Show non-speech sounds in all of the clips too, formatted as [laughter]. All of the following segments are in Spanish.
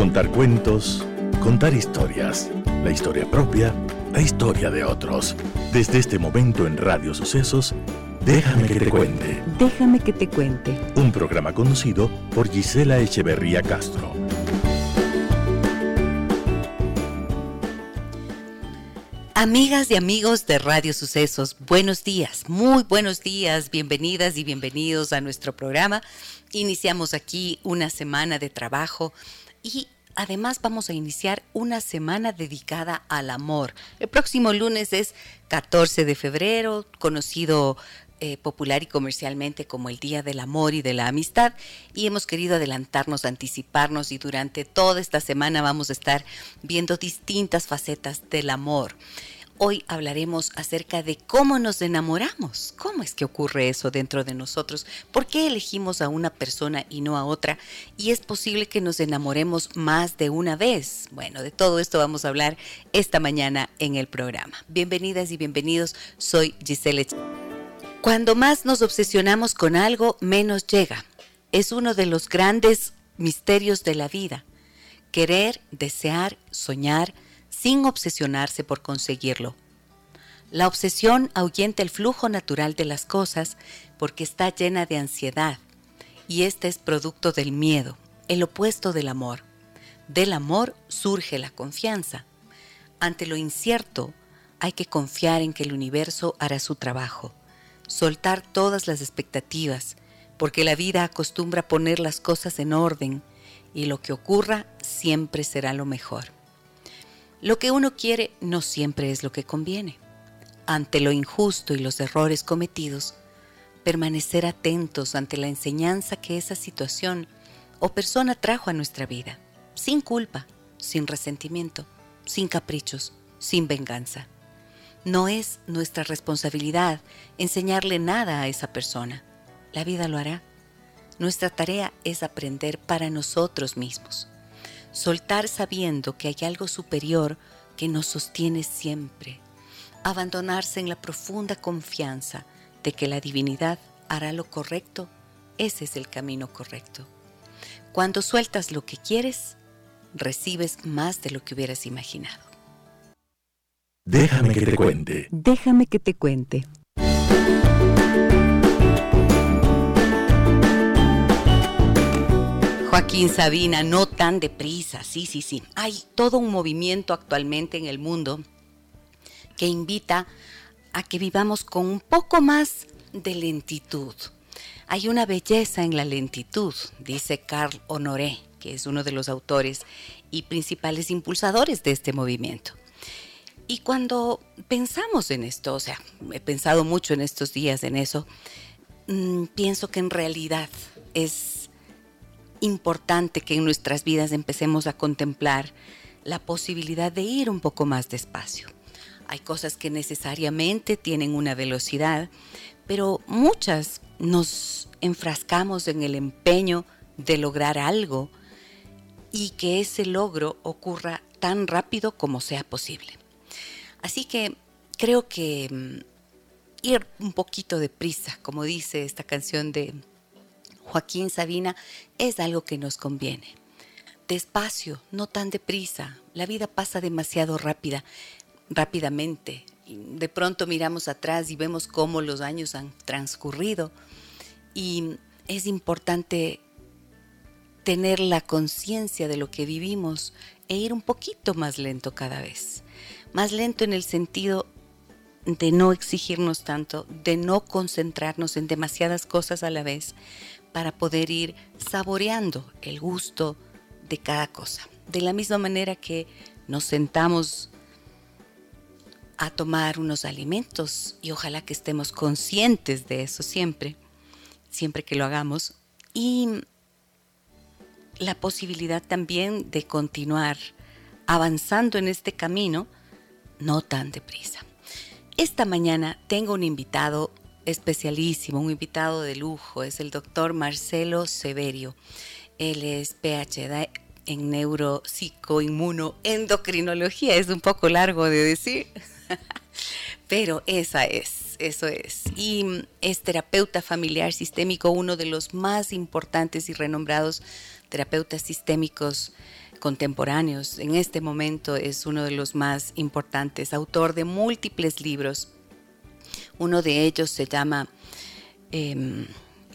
Contar cuentos, contar historias, la historia propia, la historia de otros. Desde este momento en Radio Sucesos, Déjame que te cuente. Déjame que te cuente. Un programa conducido por Gisela Echeverría Castro. Amigas y amigos de Radio Sucesos, buenos días, muy buenos días, bienvenidas y bienvenidos a nuestro programa. Iniciamos aquí una semana de trabajo y además vamos a iniciar una semana dedicada al amor. El próximo lunes es 14 de febrero, conocido eh, popular y comercialmente como el Día del Amor y de la Amistad y hemos querido adelantarnos, anticiparnos y durante toda esta semana vamos a estar viendo distintas facetas del amor. Hoy hablaremos acerca de cómo nos enamoramos, cómo es que ocurre eso dentro de nosotros, por qué elegimos a una persona y no a otra, y es posible que nos enamoremos más de una vez. Bueno, de todo esto vamos a hablar esta mañana en el programa. Bienvenidas y bienvenidos, soy Giselle. Cuando más nos obsesionamos con algo, menos llega. Es uno de los grandes misterios de la vida. Querer, desear, soñar, sin obsesionarse por conseguirlo. La obsesión ahuyenta el flujo natural de las cosas porque está llena de ansiedad, y este es producto del miedo, el opuesto del amor. Del amor surge la confianza. Ante lo incierto, hay que confiar en que el universo hará su trabajo soltar todas las expectativas, porque la vida acostumbra poner las cosas en orden y lo que ocurra siempre será lo mejor. Lo que uno quiere no siempre es lo que conviene. Ante lo injusto y los errores cometidos, permanecer atentos ante la enseñanza que esa situación o persona trajo a nuestra vida, sin culpa, sin resentimiento, sin caprichos, sin venganza. No es nuestra responsabilidad enseñarle nada a esa persona. La vida lo hará. Nuestra tarea es aprender para nosotros mismos. Soltar sabiendo que hay algo superior que nos sostiene siempre. Abandonarse en la profunda confianza de que la divinidad hará lo correcto. Ese es el camino correcto. Cuando sueltas lo que quieres, recibes más de lo que hubieras imaginado. Déjame que te cuente. Déjame que te cuente. Joaquín Sabina, no tan deprisa, sí, sí, sí. Hay todo un movimiento actualmente en el mundo que invita a que vivamos con un poco más de lentitud. Hay una belleza en la lentitud, dice Carl Honoré, que es uno de los autores y principales impulsadores de este movimiento. Y cuando pensamos en esto, o sea, he pensado mucho en estos días en eso, mm, pienso que en realidad es importante que en nuestras vidas empecemos a contemplar la posibilidad de ir un poco más despacio. Hay cosas que necesariamente tienen una velocidad, pero muchas nos enfrascamos en el empeño de lograr algo y que ese logro ocurra tan rápido como sea posible. Así que creo que mm, ir un poquito deprisa, como dice esta canción de Joaquín Sabina, es algo que nos conviene. Despacio, no tan deprisa. La vida pasa demasiado rápida, rápidamente. De pronto miramos atrás y vemos cómo los años han transcurrido y es importante tener la conciencia de lo que vivimos e ir un poquito más lento cada vez más lento en el sentido de no exigirnos tanto, de no concentrarnos en demasiadas cosas a la vez, para poder ir saboreando el gusto de cada cosa. De la misma manera que nos sentamos a tomar unos alimentos y ojalá que estemos conscientes de eso siempre, siempre que lo hagamos, y la posibilidad también de continuar avanzando en este camino, no tan deprisa. Esta mañana tengo un invitado especialísimo, un invitado de lujo, es el doctor Marcelo Severio. Él es PhD en neuropsicoinmunoendocrinología, es un poco largo de decir, [laughs] pero esa es, eso es. Y es terapeuta familiar sistémico, uno de los más importantes y renombrados terapeutas sistémicos contemporáneos. En este momento es uno de los más importantes, autor de múltiples libros. Uno de ellos se llama em,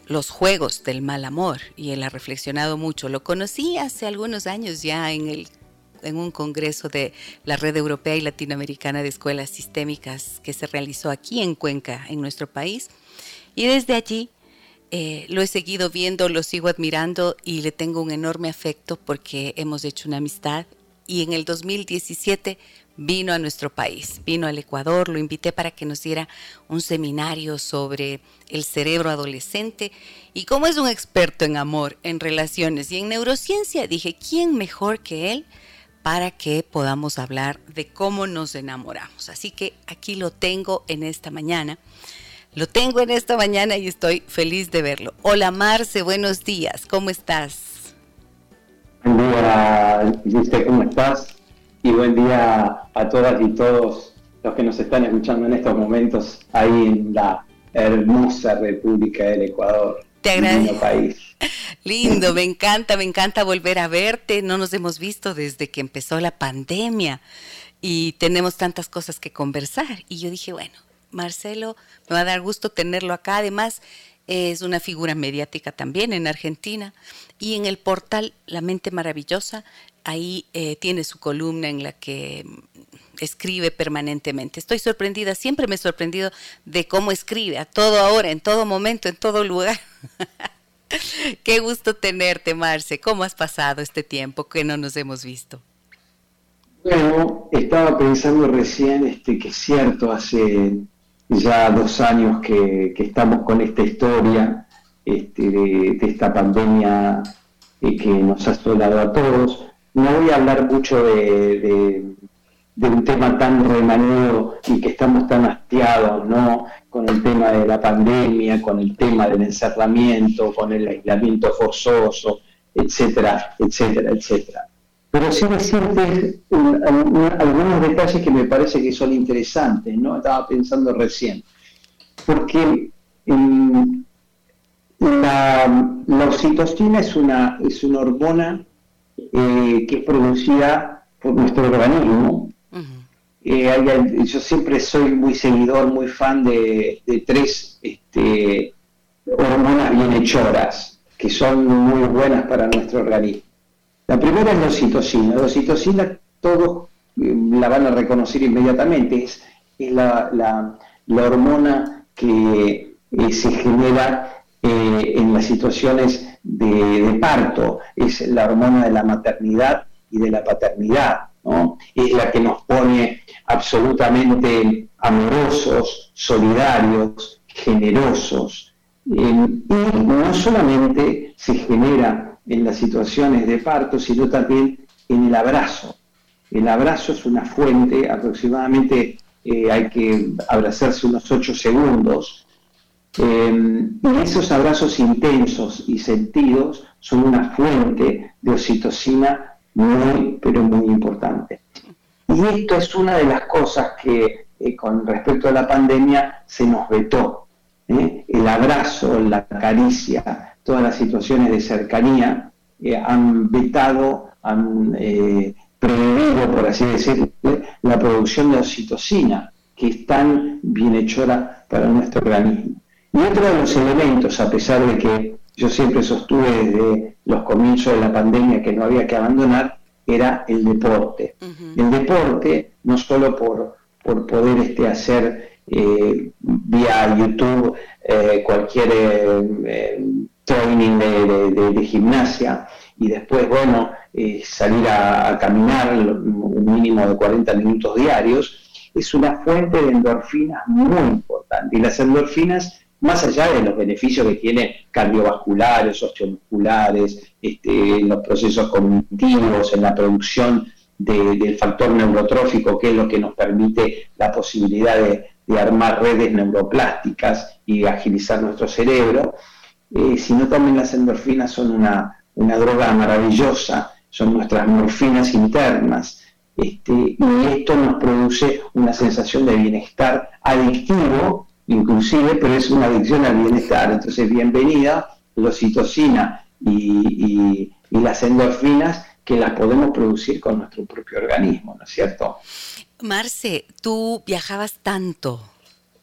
Los Juegos del Mal Amor y él ha reflexionado mucho. Lo conocí hace algunos años ya en, el, en un congreso de la Red Europea y Latinoamericana de Escuelas Sistémicas que se realizó aquí en Cuenca, en nuestro país. Y desde allí eh, lo he seguido viendo, lo sigo admirando y le tengo un enorme afecto porque hemos hecho una amistad y en el 2017 vino a nuestro país, vino al Ecuador, lo invité para que nos diera un seminario sobre el cerebro adolescente y como es un experto en amor, en relaciones y en neurociencia, dije, ¿quién mejor que él para que podamos hablar de cómo nos enamoramos? Así que aquí lo tengo en esta mañana. Lo tengo en esta mañana y estoy feliz de verlo. Hola Marce, buenos días, ¿cómo estás? Buen día, ¿cómo estás? Y buen día a todas y todos los que nos están escuchando en estos momentos ahí en la hermosa República del Ecuador. Te agradezco. País. [laughs] Lindo, me encanta, me encanta volver a verte. No nos hemos visto desde que empezó la pandemia y tenemos tantas cosas que conversar. Y yo dije, bueno, Marcelo, me va a dar gusto tenerlo acá. Además, es una figura mediática también en Argentina. Y en el portal La Mente Maravillosa, ahí eh, tiene su columna en la que escribe permanentemente. Estoy sorprendida, siempre me he sorprendido de cómo escribe, a todo ahora, en todo momento, en todo lugar. [laughs] Qué gusto tenerte, Marce. ¿Cómo has pasado este tiempo que no nos hemos visto? Bueno, estaba pensando recién este, que es cierto, hace ya dos años que, estamos con esta historia este, de, esta pandemia eh, que nos ha asolado a todos. No voy a hablar mucho de, un tema tan remanido y que estamos tan hastiados, ¿no? Con el tema de la pandemia, con el tema del encerramiento, con el aislamiento forzoso, etcétera, etcétera, etcétera pero sí decirte algunos detalles que me parece que son interesantes, ¿no? Estaba pensando recién. Porque la, oxitocina es una, es una hormona eh, que es producida por nuestro organismo. Eh, yo siempre soy muy seguidor, muy fan de, tres este, hormonas bienhechoras, que son muy buenas para nuestro organismo. La primera es la oxitocina. La oxitocina todos eh, la van a reconocer inmediatamente. Es, la, hormona que eh, se genera eh, en las situaciones de, parto. Es la hormona de la maternidad y de la paternidad. Es la que nos pone absolutamente amorosos, solidarios, generosos. y no solamente se genera en las situaciones de parto, sino también en el abrazo. El abrazo es una fuente, aproximadamente eh, hay que abrazarse unos 8 segundos. Eh, esos abrazos intensos y sentidos son una fuente de oxitocina muy, pero muy importante. Y esto es una de las cosas que eh, con respecto a la pandemia se nos vetó. El abrazo, la caricia, todas las situaciones de cercanía, eh, han vetado, han eh, prohibido, por así decirlo, la producción de oxitocina, que es tan bienhechora para nuestro organismo. Y otro de los elementos, a pesar de que yo siempre sostuve desde los comienzos de la pandemia que no había que abandonar, era el deporte. El deporte, no solo por, por poder este, hacer eh, vía YouTube cualquier training de, gimnasia y después, bueno, eh, salir a, caminar un mínimo de 40 minutos diarios, es una fuente de endorfinas muy importante. Y las endorfinas, más allá de los beneficios que tienen cardiovasculares, osteomusculares, este, en los procesos cognitivos, en la producción del factor neurotrófico, que es lo que nos permite la posibilidad de armar redes neuroplásticas y agilizar nuestro cerebro, eh, sino también las endorfinas son una, droga maravillosa, son nuestras morfinas internas. Este, y esto nos produce una sensación de bienestar adictivo, inclusive, pero es una adicción al bienestar. Entonces, bienvenida la oxitocina y, las endorfinas que las podemos producir con nuestro propio organismo, ¿no es cierto? Marce, tú viajabas tanto,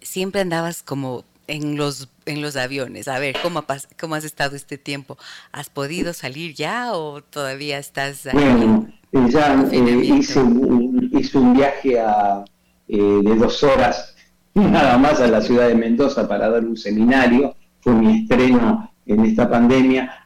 siempre andabas como en los, en los aviones. A ver, ¿cómo, ¿cómo has estado este tiempo? ¿Has podido salir ya o todavía estás? Bueno, eh, ya eh, hice, un, hice, un, viaje a, eh, de dos horas [laughs] nada más a la ciudad de Mendoza para dar un seminario. Fue mi estreno en esta pandemia.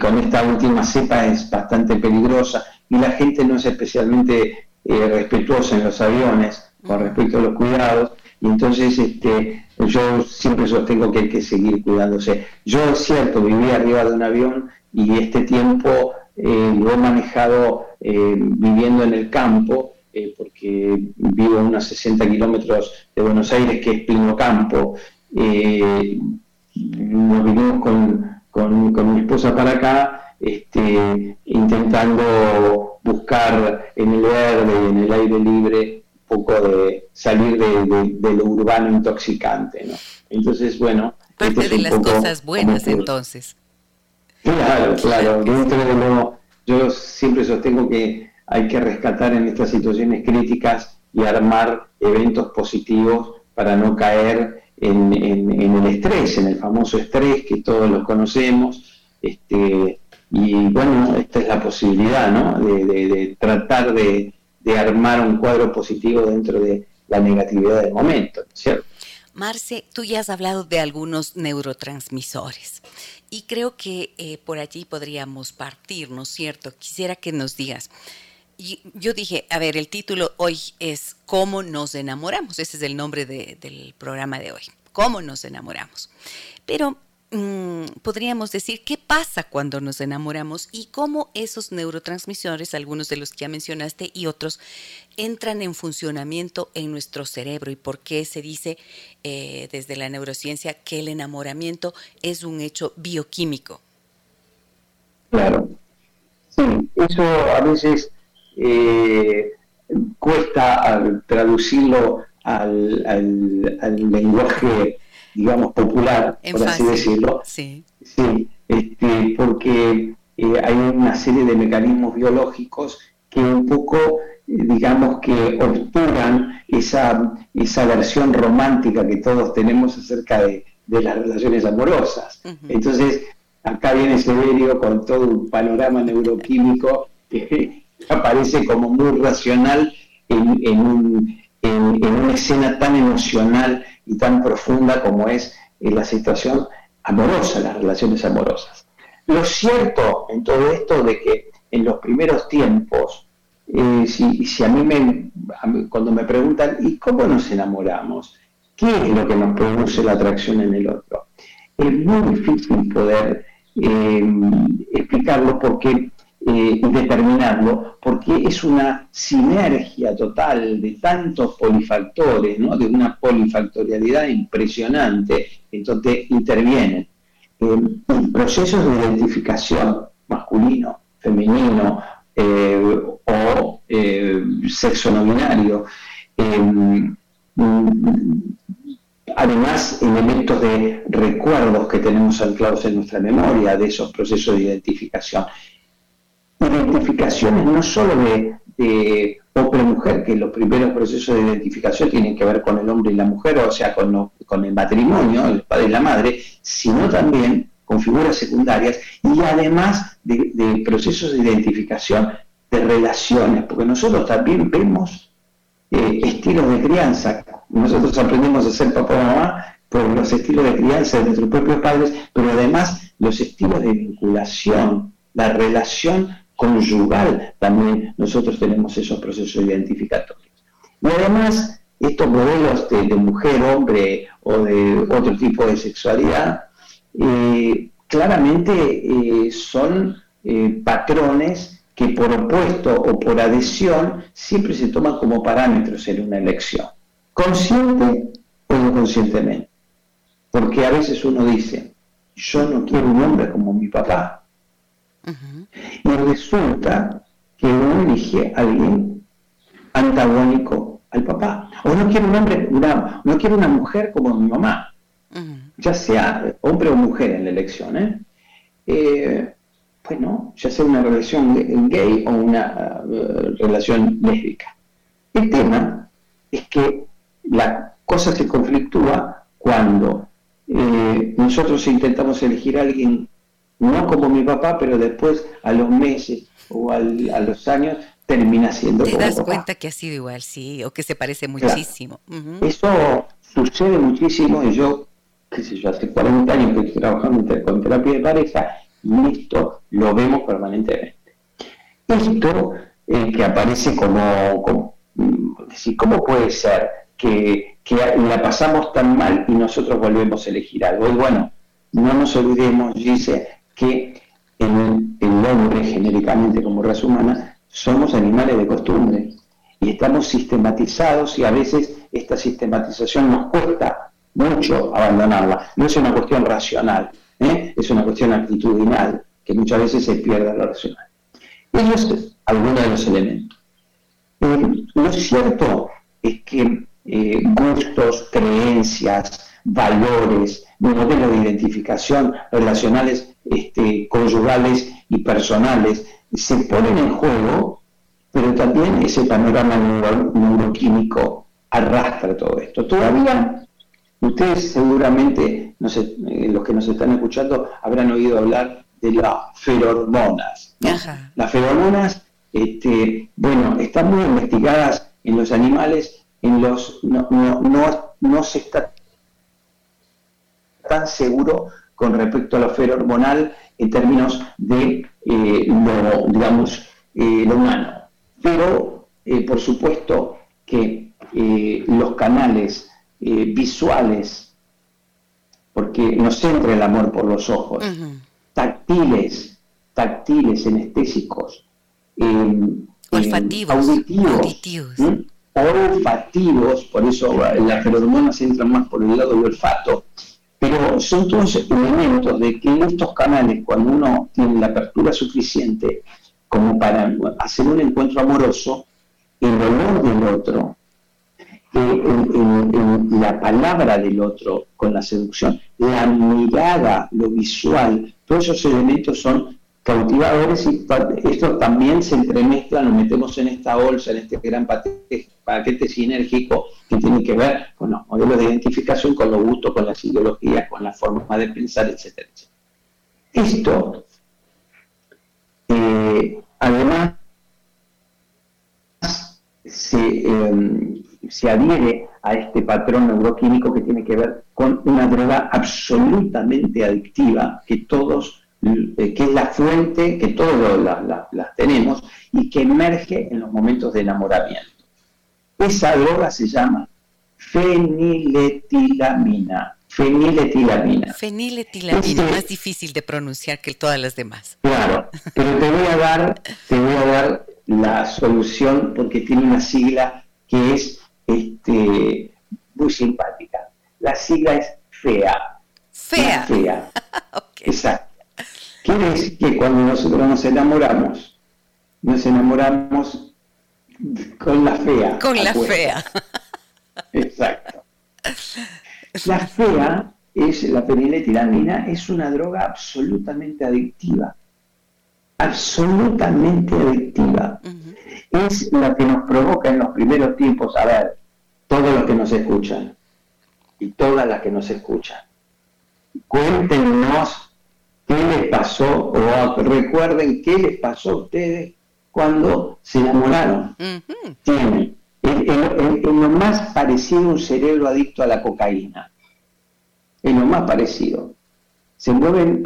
con esta última cepa es bastante peligrosa y la gente no es especialmente respetuosa en los aviones con respecto a los cuidados y entonces este, yo siempre sostengo que hay que seguir cuidándose. Yo es cierto, viví arriba de un avión y este tiempo eh, lo he manejado eh, viviendo en el campo, eh, porque vivo a unos 60 kilómetros de Buenos Aires, que es Pino Campo. nos vinimos con, con, con, mi esposa para acá, este, intentando buscar en el verde en el aire libre poco de salir de, lo urbano intoxicante, ¿no? Entonces, bueno... Parte de las cosas buenas, entonces. Claro, claro. Dentro de lo... Yo siempre sostengo que hay que rescatar en estas situaciones críticas y armar eventos positivos para no caer en, el estrés, en el famoso estrés que todos los conocemos. Este, y bueno, esta es la posibilidad, ¿no? de tratar de, de armar un cuadro positivo dentro de la negatividad del momento, ¿cierto? Marce, tú ya has hablado de algunos neurotransmisores y creo que eh, por allí podríamos partir, ¿no es cierto? Quisiera que nos digas. Y yo dije, a ver, el título hoy es ¿Cómo nos enamoramos? Ese es el nombre del programa de hoy. ¿Cómo nos enamoramos? Pero podríamos decir qué pasa cuando nos enamoramos y cómo esos neurotransmisores, algunos de los que ya mencionaste y otros, entran en funcionamiento en nuestro cerebro y por qué se dice eh, desde la neurociencia que el enamoramiento es un hecho bioquímico. Claro, sí, eso a veces eh, cuesta traducirlo al, al lenguaje digamos, popular, por así decirlo. Sí. sí este, porque eh, hay una serie de mecanismos biológicos que un poco, eh, digamos, que obturan esa, esa versión romántica que todos tenemos acerca de, las relaciones amorosas. Entonces, acá viene Severio con todo un panorama neuroquímico que [laughs] aparece como muy racional en, en, un, en, en una escena tan emocional y tan profunda como es eh, la situación amorosa, las relaciones amorosas. Lo cierto en todo esto de que en los primeros tiempos, eh, si, si, a mí me, cuando me preguntan, ¿y cómo nos enamoramos? ¿Qué es lo que nos produce la atracción en el otro? Es muy difícil poder eh, explicarlo porque eh, determinarlo, porque es una sinergia total de tantos polifactores, de una polifactorialidad impresionante, entonces intervienen eh, procesos de identificación masculino, femenino eh, o eh, sexo no binario. además, elementos de recuerdos que tenemos anclados en nuestra memoria de esos procesos de identificación identificaciones no solo de, hombre-mujer, que los primeros procesos de identificación tienen que ver con el hombre y la mujer, o sea, con, el matrimonio, el padre y la madre, sino también con figuras secundarias y además de, procesos de identificación de relaciones, porque nosotros también vemos eh, estilos de crianza. Nosotros aprendemos a ser papá o mamá por los estilos de crianza de nuestros propios padres, pero además los estilos de vinculación, la relación conyugal también nosotros tenemos esos procesos identificatorios. Y además, estos modelos de, mujer, hombre o de otro tipo de sexualidad, eh, claramente eh, son eh, patrones que por opuesto o por adhesión siempre se toman como parámetros en una elección, consciente o inconscientemente. Porque a veces uno dice, yo no quiero un hombre como mi papá, y resulta que uno elige a alguien antagónico al papá. O no quiere un hombre, una, no quiere una mujer como mi mamá, ya sea hombre o mujer en la elección. ¿eh? Eh, bueno, ya sea una relación gay o una eh, relación lésbica. El tema es que la cosa se conflictúa cuando eh, nosotros intentamos elegir a alguien no como mi papá, pero después a los meses o a los años termina siendo Te das cuenta que ha sido igual, sí, o que se parece muchísimo. Eso sucede muchísimo y yo, qué sé yo, hace 40 años que estoy trabajando con terapia de pareja y esto lo vemos permanentemente. Esto eh, que aparece como, como decir, ¿cómo puede ser que, la pasamos tan mal y nosotros volvemos a elegir algo? Y bueno, no nos olvidemos, dice, que en el hombre, genéricamente como raza humana, somos animales de costumbre y estamos sistematizados y a veces esta sistematización nos cuesta mucho abandonarla. No es una cuestión racional, ¿eh? es una cuestión actitudinal, que muchas veces se pierde lo racional. Eso es alguno de los elementos. Eh, lo cierto es que eh, gustos, creencias, valores, modelos de identificación relacionales, este, conyugales y personales se ponen en juego, pero también ese panorama neuroquímico arrastra todo esto. Todavía ustedes seguramente, no sé, eh, los que nos están escuchando, habrán oído hablar de las feromonas. Las feromonas, este, bueno, están muy investigadas en los animales, en los no, no, no, se está tan seguro con respecto a lo ferormonal en términos de eh, lo, digamos, eh, lo humano. Pero, eh, por supuesto, que los canales visuales, porque nos entra el amor por los ojos, táctiles, táctiles, anestésicos, olfativos, auditivos, olfativos, por eso las feromonas entran más por el lado del olfato, pero son todos elementos de que en estos canales, cuando uno tiene la apertura suficiente como para hacer un encuentro amoroso, el olor del otro, eh, la palabra del otro con la seducción, la mirada, lo visual, todos esos elementos son cautivadores y esto también se entremezcla, nos metemos en esta bolsa, en este gran paquete, sinérgico que tiene que ver con los modelos de identificación, con los gustos, con las ideologías, con la forma de pensar, etcétera, Esto, eh, además, em, se adhiere a este patrón neuroquímico que tiene que ver con una droga absolutamente adictiva que todos que es la fuente que todos las tenemos y que emerge en los momentos de enamoramiento. Esa droga se llama feniletilamina. Feniletilamina. Feniletilamina, más difícil de pronunciar que todas las demás. Claro, pero te voy a dar, te voy a dar la solución porque tiene una sigla que es este, muy simpática. La sigla es FEA. FEA. FEA. [laughs] Exacto. Quiere decir que cuando nosotros nos enamoramos, nos enamoramos con la fea. Con la fea. Exacto. La fea es la peniletilamina, es una droga absolutamente adictiva. Absolutamente adictiva. Es la que nos provoca en los primeros tiempos, a ver, todos los que nos escuchan y todas las que nos escuchan. Cuéntenos qué les pasó o recuerden qué les pasó a ustedes cuando se enamoraron. Tienen en, lo más parecido un cerebro adicto a la cocaína. En lo más parecido. Se mueven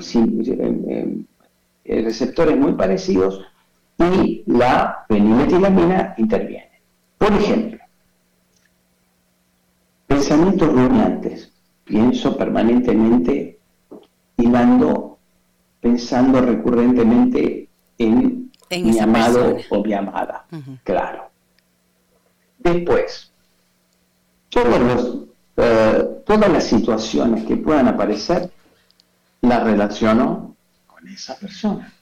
receptores muy parecidos y la feniletilamina interviene. Por ejemplo, pensamientos rumiantes. Pienso permanentemente hilando pensando recurrentemente en, mi amado o mi amada. Claro. Después, eh, todas las situaciones que puedan aparecer, las relaciono con esa persona.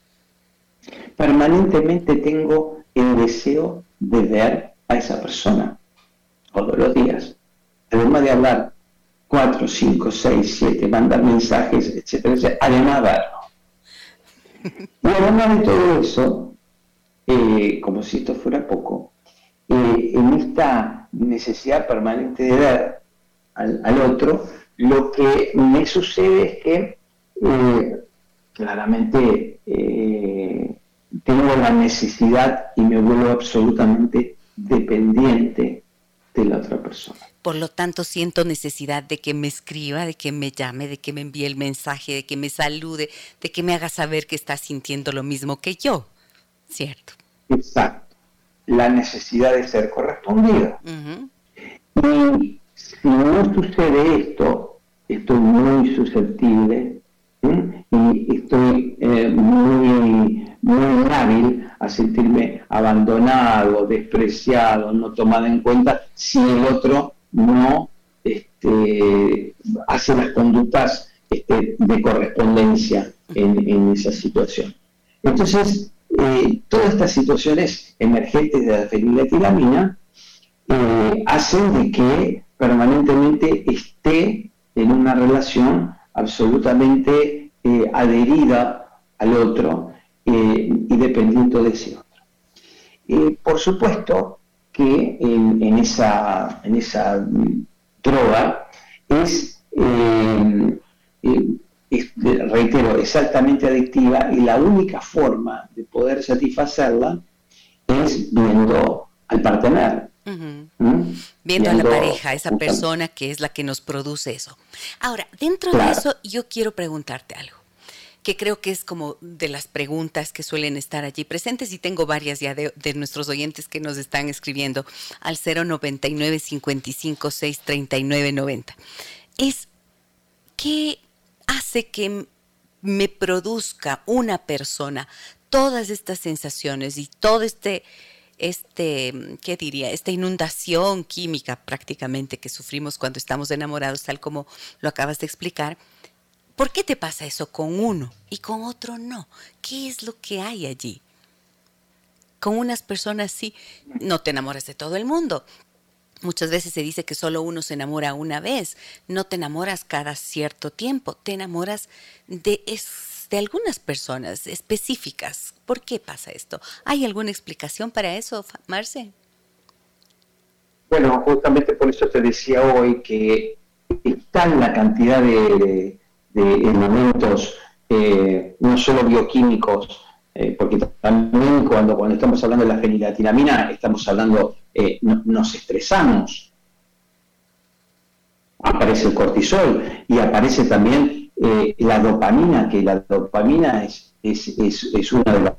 Permanentemente tengo el deseo de ver a esa persona todos los días. Además de hablar cuatro, cinco, seis, siete, mandar mensajes, etcétera, etcétera además de verlo [laughs] Y además de todo eso, eh, como si esto fuera poco, eh, en esta necesidad permanente de dar al, otro, lo que me sucede es que eh, claramente tengo la necesidad y me vuelvo absolutamente dependiente de la otra persona. Por lo tanto, siento necesidad de que me escriba, de que me llame, de que me envíe el mensaje, de que me salude, de que me haga saber que está sintiendo lo mismo que yo. ¿Cierto? Exacto. La necesidad de ser correspondido. Y si no sucede esto, estoy muy susceptible y estoy eh, muy, muy hábil a sentirme abandonado, despreciado, no tomado en cuenta si el otro no este, hace las conductas este, de correspondencia en, esa situación. Entonces, eh, todas estas situaciones emergentes de la feniletilamina eh, hacen de que permanentemente esté en una relación absolutamente eh, adherida al otro y dependiendo de ese otro. por supuesto, que en, esa, en esa droga es, eh, eh, reitero, es altamente adictiva y la única forma de poder satisfacerla es viendo al partener. ¿Mm? Viendo, a la pareja, esa persona que es la que nos produce eso. Ahora, dentro de eso, yo quiero preguntarte algo que creo que es como de las preguntas que suelen estar allí presentes y tengo varias ya de, nuestros oyentes que nos están escribiendo al 099 55 639 90. Es qué hace que me produzca una persona todas estas sensaciones y todo este este, ¿qué diría? Esta inundación química prácticamente que sufrimos cuando estamos enamorados, tal como lo acabas de explicar, ¿Por qué te pasa eso con uno y con otro no? ¿Qué es lo que hay allí? Con unas personas sí, no te enamoras de todo el mundo. Muchas veces se dice que solo uno se enamora una vez, no te enamoras cada cierto tiempo, te enamoras de, de algunas personas específicas. ¿Por qué pasa esto? ¿Hay alguna explicación para eso, Marce? Bueno, justamente por eso te decía hoy que está la cantidad de, elementos eh, no solo bioquímicos, eh, porque también cuando, cuando estamos hablando de la feniletilamina estamos hablando, eh, nos estresamos, aparece el cortisol y aparece también la dopamina, que la dopamina es, es, es, una de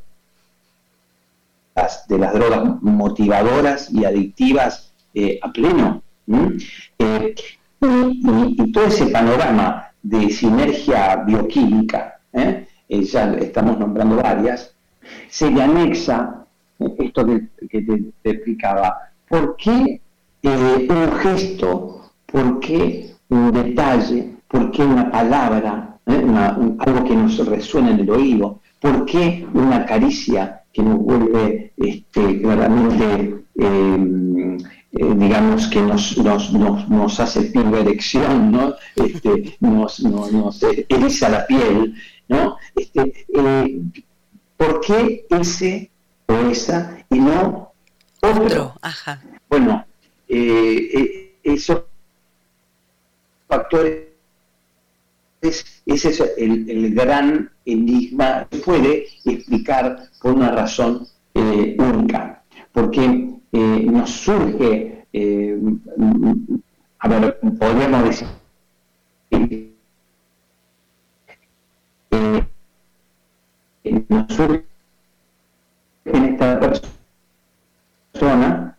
las, de las drogas motivadoras y adictivas a pleno. y todo ese panorama de sinergia bioquímica, ¿eh? Eh, ya estamos nombrando varias, se le anexa eh, esto que, te, explicaba, ¿por qué un gesto, por qué un detalle, por qué una palabra, algo que nos resuena en el oído, por qué una caricia que nos vuelve este, claramente eh, digamos, que nos, nos, nos, hace pingo erección, ¿no? Este, nos, nos, eriza la piel, ¿no? Este, eh, ¿Por qué ese o esa y no otro? Ajá. Bueno, eh, esos factores ese es el, gran enigma que puede explicar por una razón única. Porque eh, nos surge, eh, a ver, podríamos decir, eh, nos surge en esta persona,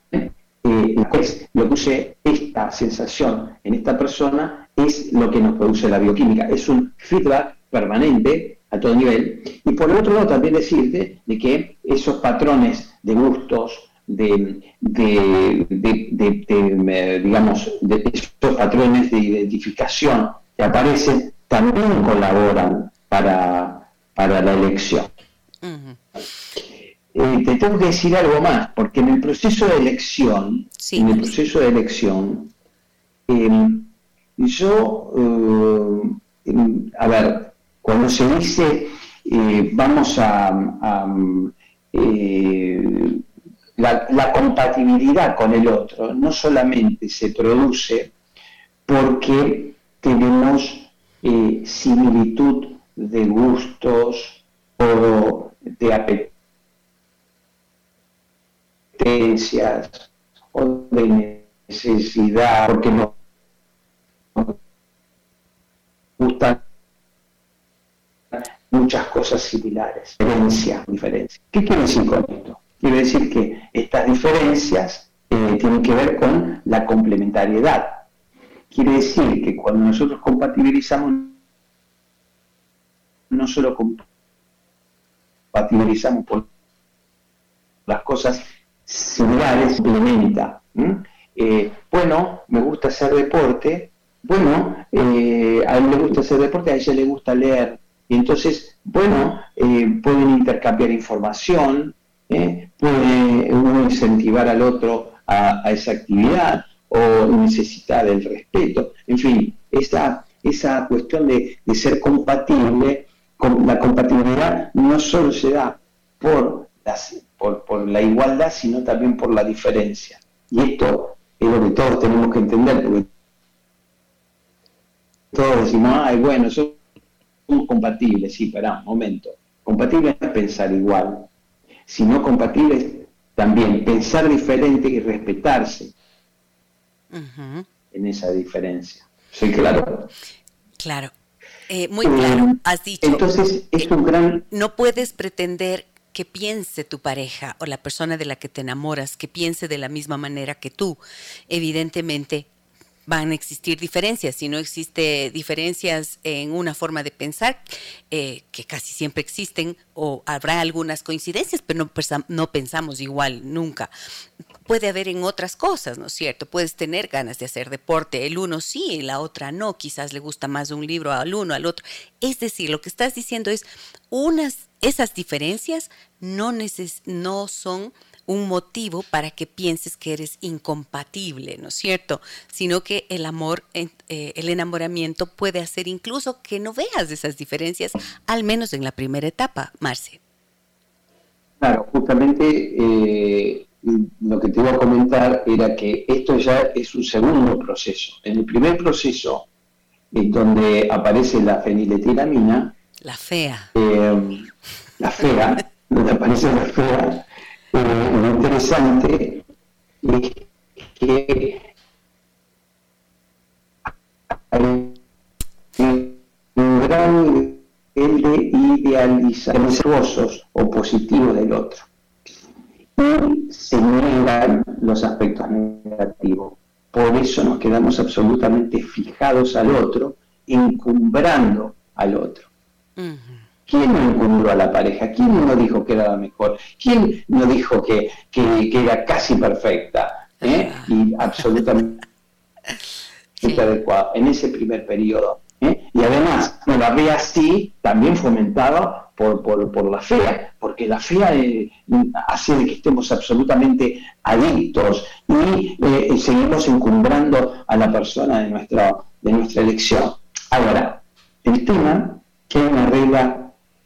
lo que use esta sensación en esta persona es lo que nos produce la bioquímica, es un feedback permanente a todo nivel. Y por el otro lado también decirte de que esos patrones de gustos, de, de, digamos, de esos patrones de identificación que aparecen también colaboran para, para la elección. Eh, te tengo que decir algo más, porque en el proceso de elección, en el proceso de elección, em, yo, eh, a ver, cuando se dice eh, vamos a... Eh, la, compatibilidad con el otro no solamente se produce porque tenemos eh, similitud de gustos o de apetencias o de necesidad, porque nos gustan muchas cosas similares, diferencia, diferencia. ¿Qué quiere decir con esto? Quiere decir que estas diferencias eh, tienen que ver con la complementariedad. Quiere decir que cuando nosotros compatibilizamos, no solo compatibilizamos por las cosas similares, complementa. Eh, bueno, me gusta hacer deporte, bueno, eh, a él le gusta hacer deporte, a ella le gusta leer. Y entonces, bueno, pueden intercambiar información, ¿eh? puede uno incentivar al otro a, esa actividad o necesitar el respeto. En fin, esa, esa cuestión de, ser compatible, con, la compatibilidad no solo se da por, por, la igualdad, sino también por la diferencia. Y esto es lo que todos tenemos que entender, porque todos decimos, ay, bueno, somos compatibles, sí, pará, un momento. Compatible es pensar igual, sino compatibles también, pensar diferente y respetarse en esa diferencia. ¿Soy claro? Claro, eh, muy claro, eh, has dicho. Entonces, es un gran... No puedes pretender que piense tu pareja o la persona de la que te enamoras, que piense de la misma manera que tú. Evidentemente, van a existir diferencias. Si no existe diferencias en una forma de pensar, eh, que casi siempre existen, o habrá algunas coincidencias, pero no, no, pensamos igual nunca. Puede haber en otras cosas, ¿no es cierto? Puedes tener ganas de hacer deporte, el uno sí, la otra no, quizás le gusta más un libro al uno, al otro. Es decir, lo que estás diciendo es, unas, esas diferencias no, neces no son un motivo para que pienses que eres incompatible, ¿no es cierto? Sino que el amor, eh, el enamoramiento puede hacer incluso que no veas esas diferencias, al menos en la primera etapa, Marce. Claro, justamente eh, lo que te iba a comentar era que esto ya es un segundo proceso. En el primer proceso, en donde aparece la feniletilamina, la fea. Eh, la fea, donde aparece la fea, lo interesante es que hay un gran nivel de idealización o positivos del otro. Y se niegan los aspectos negativos. Por eso nos quedamos absolutamente fijados al otro, encumbrando al otro. ¿Quién no encumbró a la pareja? ¿Quién no dijo que era la mejor? ¿Quién no dijo que, era casi perfecta? ¿eh? Y absolutamente [laughs] adecuada en ese primer periodo. ¿eh? Y además, no la ve así, también fomentado por, por, la fea, porque la fea eh, hace de que estemos absolutamente adictos y seguimos encumbrando a la persona de nuestra, de nuestra elección. Ahora, el tema que hay una regla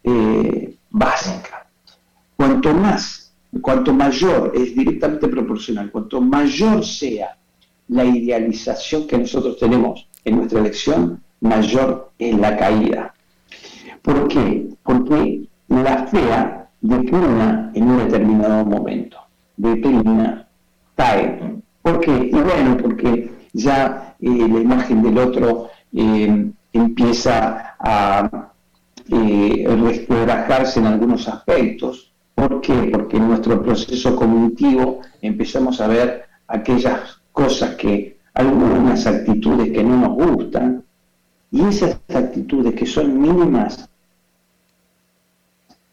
eh, básica. Cuanto más, cuanto mayor, es directamente proporcional, cuanto mayor sea la idealización que nosotros tenemos en nuestra elección, mayor es la caída. ¿Por qué? Porque la fea declina en un determinado momento, declina, cae. ¿Por qué? Y bueno, porque ya eh, la imagen del otro eh, empieza a eh, en algunos aspectos. ¿Por qué? Porque en nuestro proceso cognitivo empezamos a ver aquellas cosas que, algunas actitudes que no nos gustan, y esas actitudes que son mínimas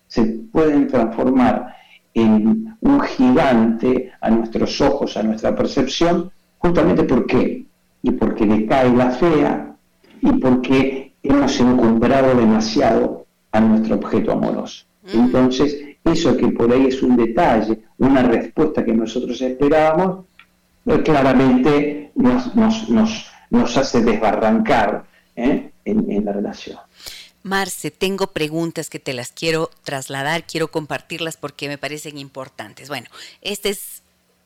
se pueden transformar en un gigante a nuestros ojos, a nuestra percepción, justamente ¿por qué? Y porque le cae la fea y porque hemos encumbrado demasiado a nuestro objeto amoroso. Mm. Entonces, eso que por ahí es un detalle, una respuesta que nosotros esperábamos, pues claramente nos, nos, nos, hace desbarrancar ¿eh? en, la relación. Marce, tengo preguntas que te las quiero trasladar, quiero compartirlas porque me parecen importantes. Bueno, esta es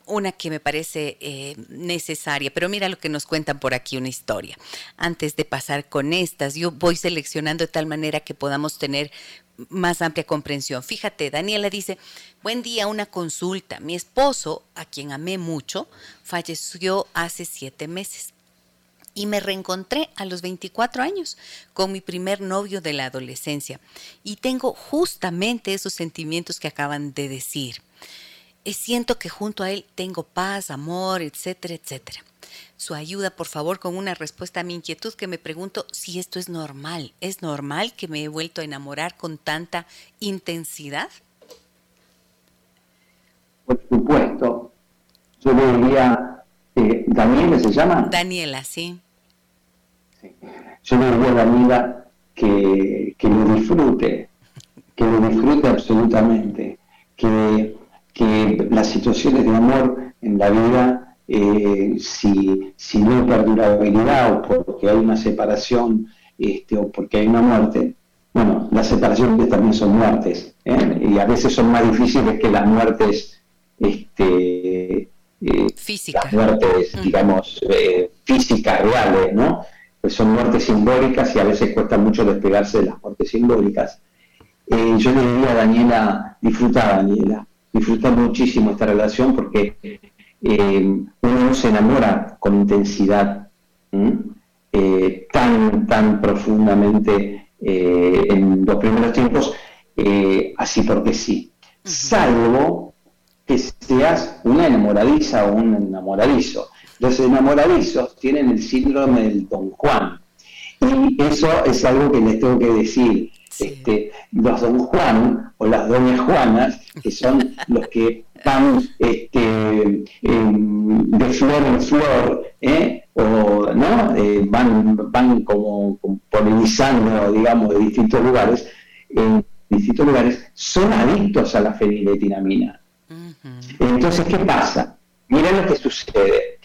una que me parece eh, necesaria, pero mira lo que nos cuentan por aquí, una historia. Antes de pasar con estas, yo voy seleccionando de tal manera que podamos tener más amplia comprensión. Fíjate, Daniela dice, buen día, una consulta. Mi esposo, a quien amé mucho, falleció hace siete meses y me reencontré a los 24 años con mi primer novio de la adolescencia y tengo justamente esos sentimientos que acaban de decir. Siento que junto a él tengo paz, amor, etcétera, etcétera. Su ayuda, por favor, con una respuesta a mi inquietud que me pregunto si esto es normal. ¿Es normal que me he vuelto a enamorar con tanta intensidad? Por supuesto. Yo le diría, eh, ¿Daniela se llama? Daniela, sí. Yo le diría a Daniela que, que lo disfrute, que lo disfrute absolutamente, que que las situaciones de amor en la vida, eh, si, si, no hay perdurabilidad o porque hay una separación este, o porque hay una muerte, bueno, las separaciones también son muertes, ¿eh? y a veces son más difíciles que las muertes este, eh, físicas. Las muertes, digamos, físicas, reales, ¿no? Pues son muertes simbólicas y a veces cuesta mucho despegarse de las muertes simbólicas. yo le diría a Daniela, disfruta Daniela, disfruta muchísimo esta relación porque eh, uno se enamora con intensidad eh, tan, tan profundamente eh, en los primeros tiempos, así porque sí. Salvo que seas una enamoradiza o un enamoradizo. Los enamoradizos tienen el síndrome del Don Juan. Y eso es algo que les tengo que decir. Este, los don Juan o las doñas Juanas, que son [laughs] los que van este, de flor en flor, ¿eh? o ¿no? Eh, van, van como, polinizando, digamos, de distintos lugares, en distintos lugares, son adictos a la feniletinamina. Entonces, ¿qué pasa? Mira lo que sucede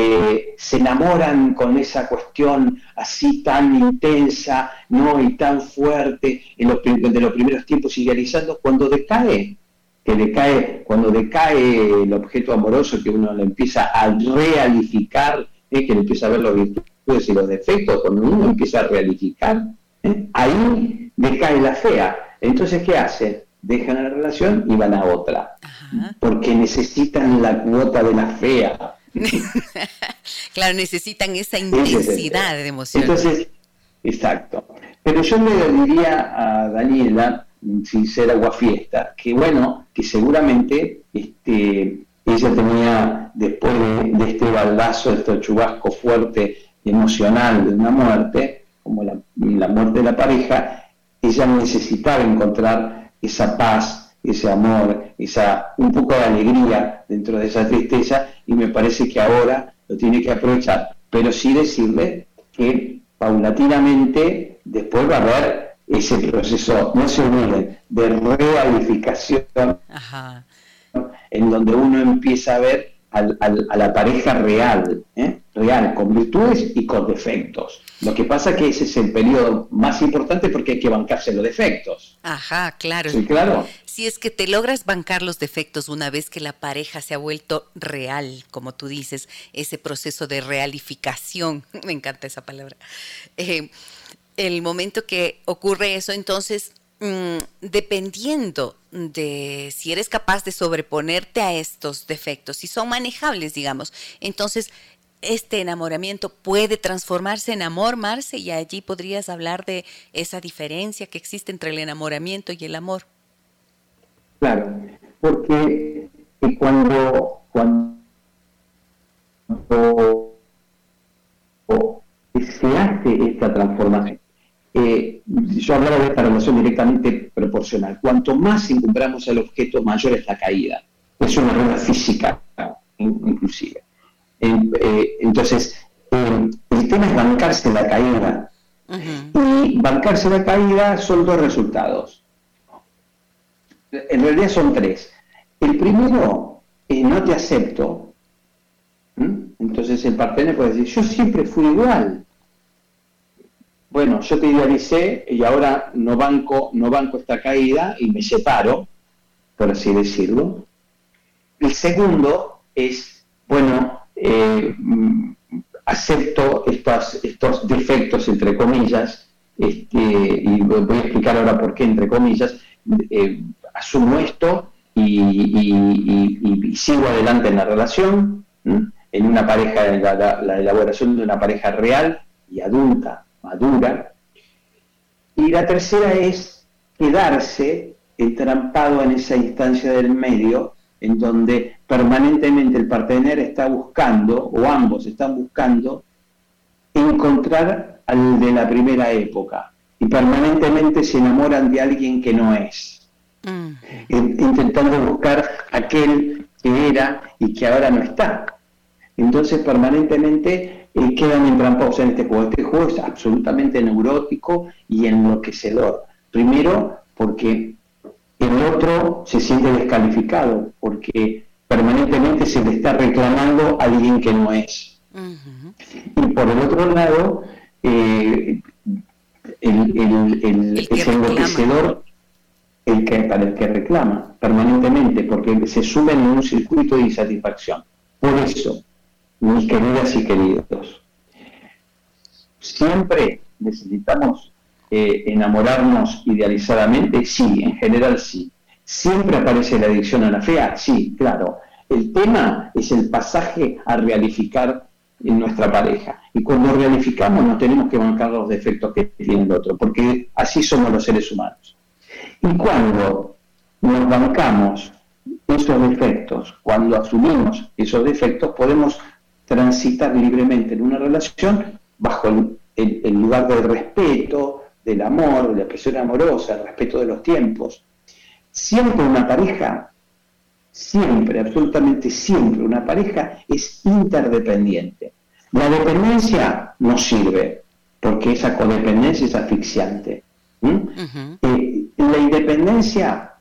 eh, se enamoran con esa cuestión así tan intensa, ¿no? Y tan fuerte en los, de los primeros tiempos idealizando, cuando decae, que decae, cuando decae el objeto amoroso, que uno le empieza a realificar, ¿eh? que le empieza a ver los virtudes y los defectos, cuando uno empieza a realificar, ¿eh? ahí decae la fea. Entonces, ¿qué hace? Dejan la relación y van a otra, porque necesitan la cuota de la fea [laughs] claro, necesitan esa intensidad de emoción. Entonces, exacto. Pero yo le diría a Daniela, sin ser aguafiesta, que bueno, que seguramente este, ella tenía, después de, este baldazo, este chubasco fuerte emocional de una muerte, como la muerte de la pareja, ella necesitaba encontrar esa paz, ese amor, esa un poco de alegría dentro de esa tristeza y me parece que ahora lo tiene que aprovechar, pero sí decirle que paulatinamente después va a haber ese proceso, no se olviden, de realificación, en donde uno empieza a ver a la pareja real, ¿eh? real, con virtudes y con defectos. Lo que pasa que ese es el periodo más importante porque hay que bancarse los defectos. Ajá, claro. Sí, claro. Si es que te logras bancar los defectos una vez que la pareja se ha vuelto real, como tú dices, ese proceso de realificación, [laughs] me encanta esa palabra. Eh, el momento que ocurre eso, entonces, mm, dependiendo de si eres capaz de sobreponerte a estos defectos, si son manejables, digamos, entonces este enamoramiento puede transformarse en amor, Marce, y allí podrías hablar de esa diferencia que existe entre el enamoramiento y el amor. Claro, porque cuando, cuando se hace esta transformación, eh, yo hablaba de esta relación directamente proporcional. Cuanto más incumplamos el objeto, mayor es la caída. Es una regla física, inclusive. Eh, entonces, eh, el tema es bancarse la caída. Y bancarse la caída son dos resultados. En realidad son tres. El primero, es no te acepto. Entonces el partener puede decir, yo siempre fui igual. Bueno, yo te idealicé y ahora no banco, no banco esta caída y me separo, por así decirlo. El segundo es, bueno, eh, acepto estos, estos defectos, entre comillas, este, y voy a explicar ahora por qué, entre comillas, eh, asumo esto y, sigo adelante en la relación, en una pareja, la, la, elaboración de una pareja real y adulta, madura. Y la tercera es quedarse entrampado en esa instancia del medio, en donde permanentemente el partener está buscando, o ambos están buscando, encontrar al de la primera época. Y permanentemente se enamoran de alguien que no es Mm. intentando buscar aquel que era y que ahora no está. Entonces permanentemente eh, quedan entrampados en este juego. Este juego es absolutamente neurótico y enloquecedor. Primero porque el otro se siente descalificado, porque permanentemente se le está reclamando a alguien que no es. Y por el otro lado, eh, el, el, el, es enloquecedor el que, para el que reclama permanentemente, porque se sumen en un circuito de insatisfacción. Por eso, mis queridas y queridos, siempre necesitamos eh, enamorarnos idealizadamente, sí, en general sí. Siempre aparece la adicción a la fea, sí, claro. El tema es el pasaje a realificar en nuestra pareja. Y cuando realificamos no tenemos que bancar los defectos que tiene el otro, porque así somos los seres humanos. Y cuando nos bancamos esos defectos, cuando asumimos esos defectos, podemos transitar libremente en una relación bajo el, lugar del respeto, del amor, de la expresión amorosa, el respeto de los tiempos. Siempre una pareja, siempre, absolutamente siempre una pareja es interdependiente. La dependencia no sirve, porque esa codependencia es asfixiante la independencia,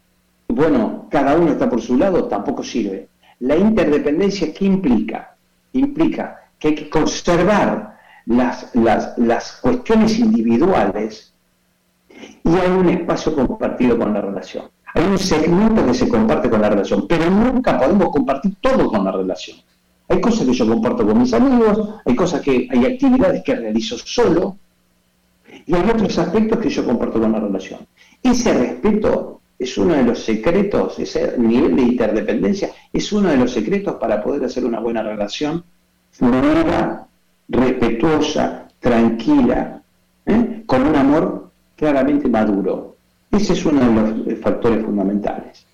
bueno, cada uno está por su lado, tampoco sirve. La interdependencia, ¿qué implica? Implica que hay que conservar las, las, cuestiones individuales y hay un espacio compartido con la relación. Hay un segmento que se comparte con la relación, pero nunca podemos compartir todo con la relación. Hay cosas que yo comparto con mis amigos, hay cosas que, hay actividades que realizo solo, y hay otros aspectos que yo comparto con la relación. Ese respeto es uno de los secretos, ese nivel de interdependencia es uno de los secretos para poder hacer una buena relación fluida, respetuosa, tranquila, ¿eh? con un amor claramente maduro. Ese es uno de los factores fundamentales.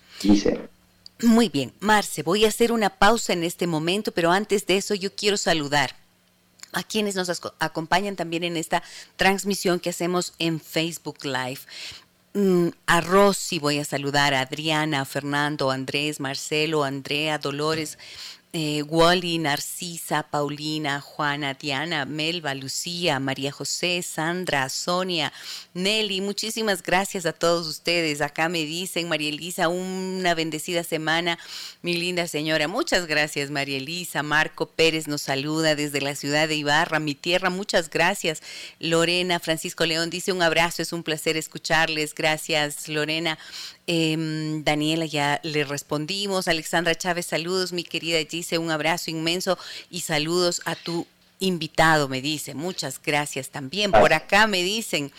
Muy bien, Marce, voy a hacer una pausa en este momento, pero antes de eso yo quiero saludar a quienes nos acompañan también en esta transmisión que hacemos en Facebook Live. Mm, a Rosy voy a saludar, a Adriana, a Fernando, a Andrés, Marcelo, Andrea, Dolores, eh, Wally, Narcisa, Paulina, Juana, Diana, Melba, Lucía, María José, Sandra, Sonia, Nelly, muchísimas gracias a todos ustedes. Acá me dicen, María Elisa, una bendecida semana, mi linda señora. Muchas gracias, María Elisa. Marco Pérez nos saluda desde la ciudad de Ibarra, mi tierra. Muchas gracias. Lorena, Francisco León dice un abrazo, es un placer escucharles. Gracias, Lorena. Em, Daniela, ya le respondimos. Alexandra Chávez, saludos, mi querida Gise, un abrazo inmenso y saludos a tu invitado, me dice. Muchas gracias también. Por acá me dicen,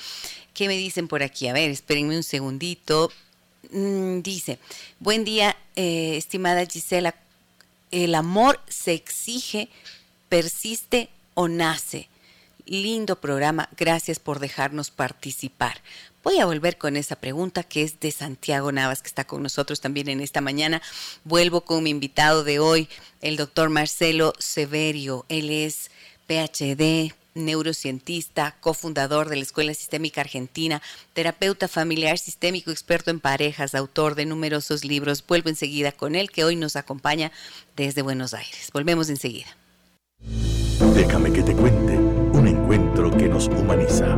¿qué me dicen por aquí? A ver, espérenme un segundito. Mm, dice, buen día, eh, estimada Gisela. El amor se exige, persiste o nace. Lindo programa, gracias por dejarnos participar. Voy a volver con esa pregunta que es de Santiago Navas, que está con nosotros también en esta mañana. Vuelvo con mi invitado de hoy, el doctor Marcelo Severio. Él es PhD, neurocientista, cofundador de la Escuela Sistémica Argentina, terapeuta familiar sistémico, experto en parejas, autor de numerosos libros. Vuelvo enseguida con él, que hoy nos acompaña desde Buenos Aires. Volvemos enseguida. Déjame que te cuente que nos humaniza.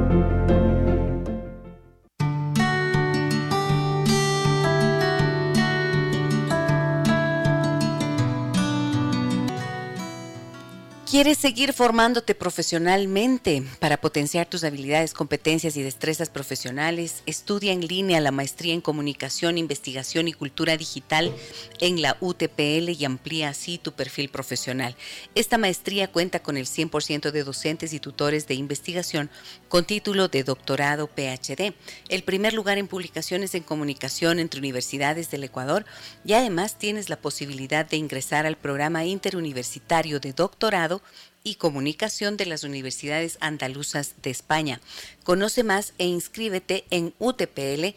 ¿Quieres seguir formándote profesionalmente para potenciar tus habilidades, competencias y destrezas profesionales? Estudia en línea la maestría en comunicación, investigación y cultura digital en la UTPL y amplía así tu perfil profesional. Esta maestría cuenta con el 100% de docentes y tutores de investigación con título de doctorado PhD, el primer lugar en publicaciones en comunicación entre universidades del Ecuador y además tienes la posibilidad de ingresar al programa interuniversitario de doctorado y Comunicación de las Universidades Andaluzas de España. Conoce más e inscríbete en utpl.edu.es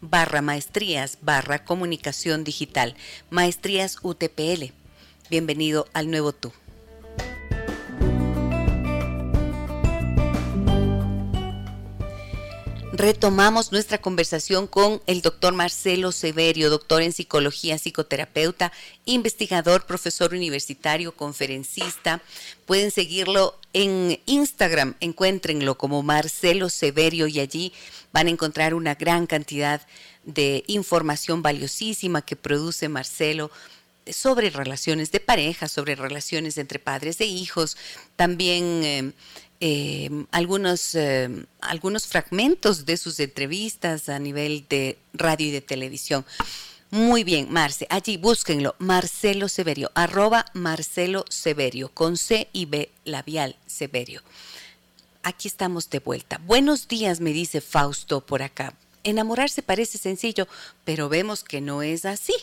barra maestrías barra comunicación digital. Maestrías UTPL. Bienvenido al nuevo tú. Retomamos nuestra conversación con el doctor Marcelo Severio, doctor en psicología, psicoterapeuta, investigador, profesor universitario, conferencista. Pueden seguirlo en Instagram, encuéntrenlo como Marcelo Severio y allí van a encontrar una gran cantidad de información valiosísima que produce Marcelo sobre relaciones de pareja, sobre relaciones entre padres e hijos, también eh, eh, algunos, eh, algunos fragmentos de sus entrevistas a nivel de radio y de televisión. Muy bien, Marce, allí búsquenlo, Marcelo Severio, arroba Marcelo Severio, con C y B labial Severio. Aquí estamos de vuelta. Buenos días, me dice Fausto por acá. Enamorarse parece sencillo, pero vemos que no es así.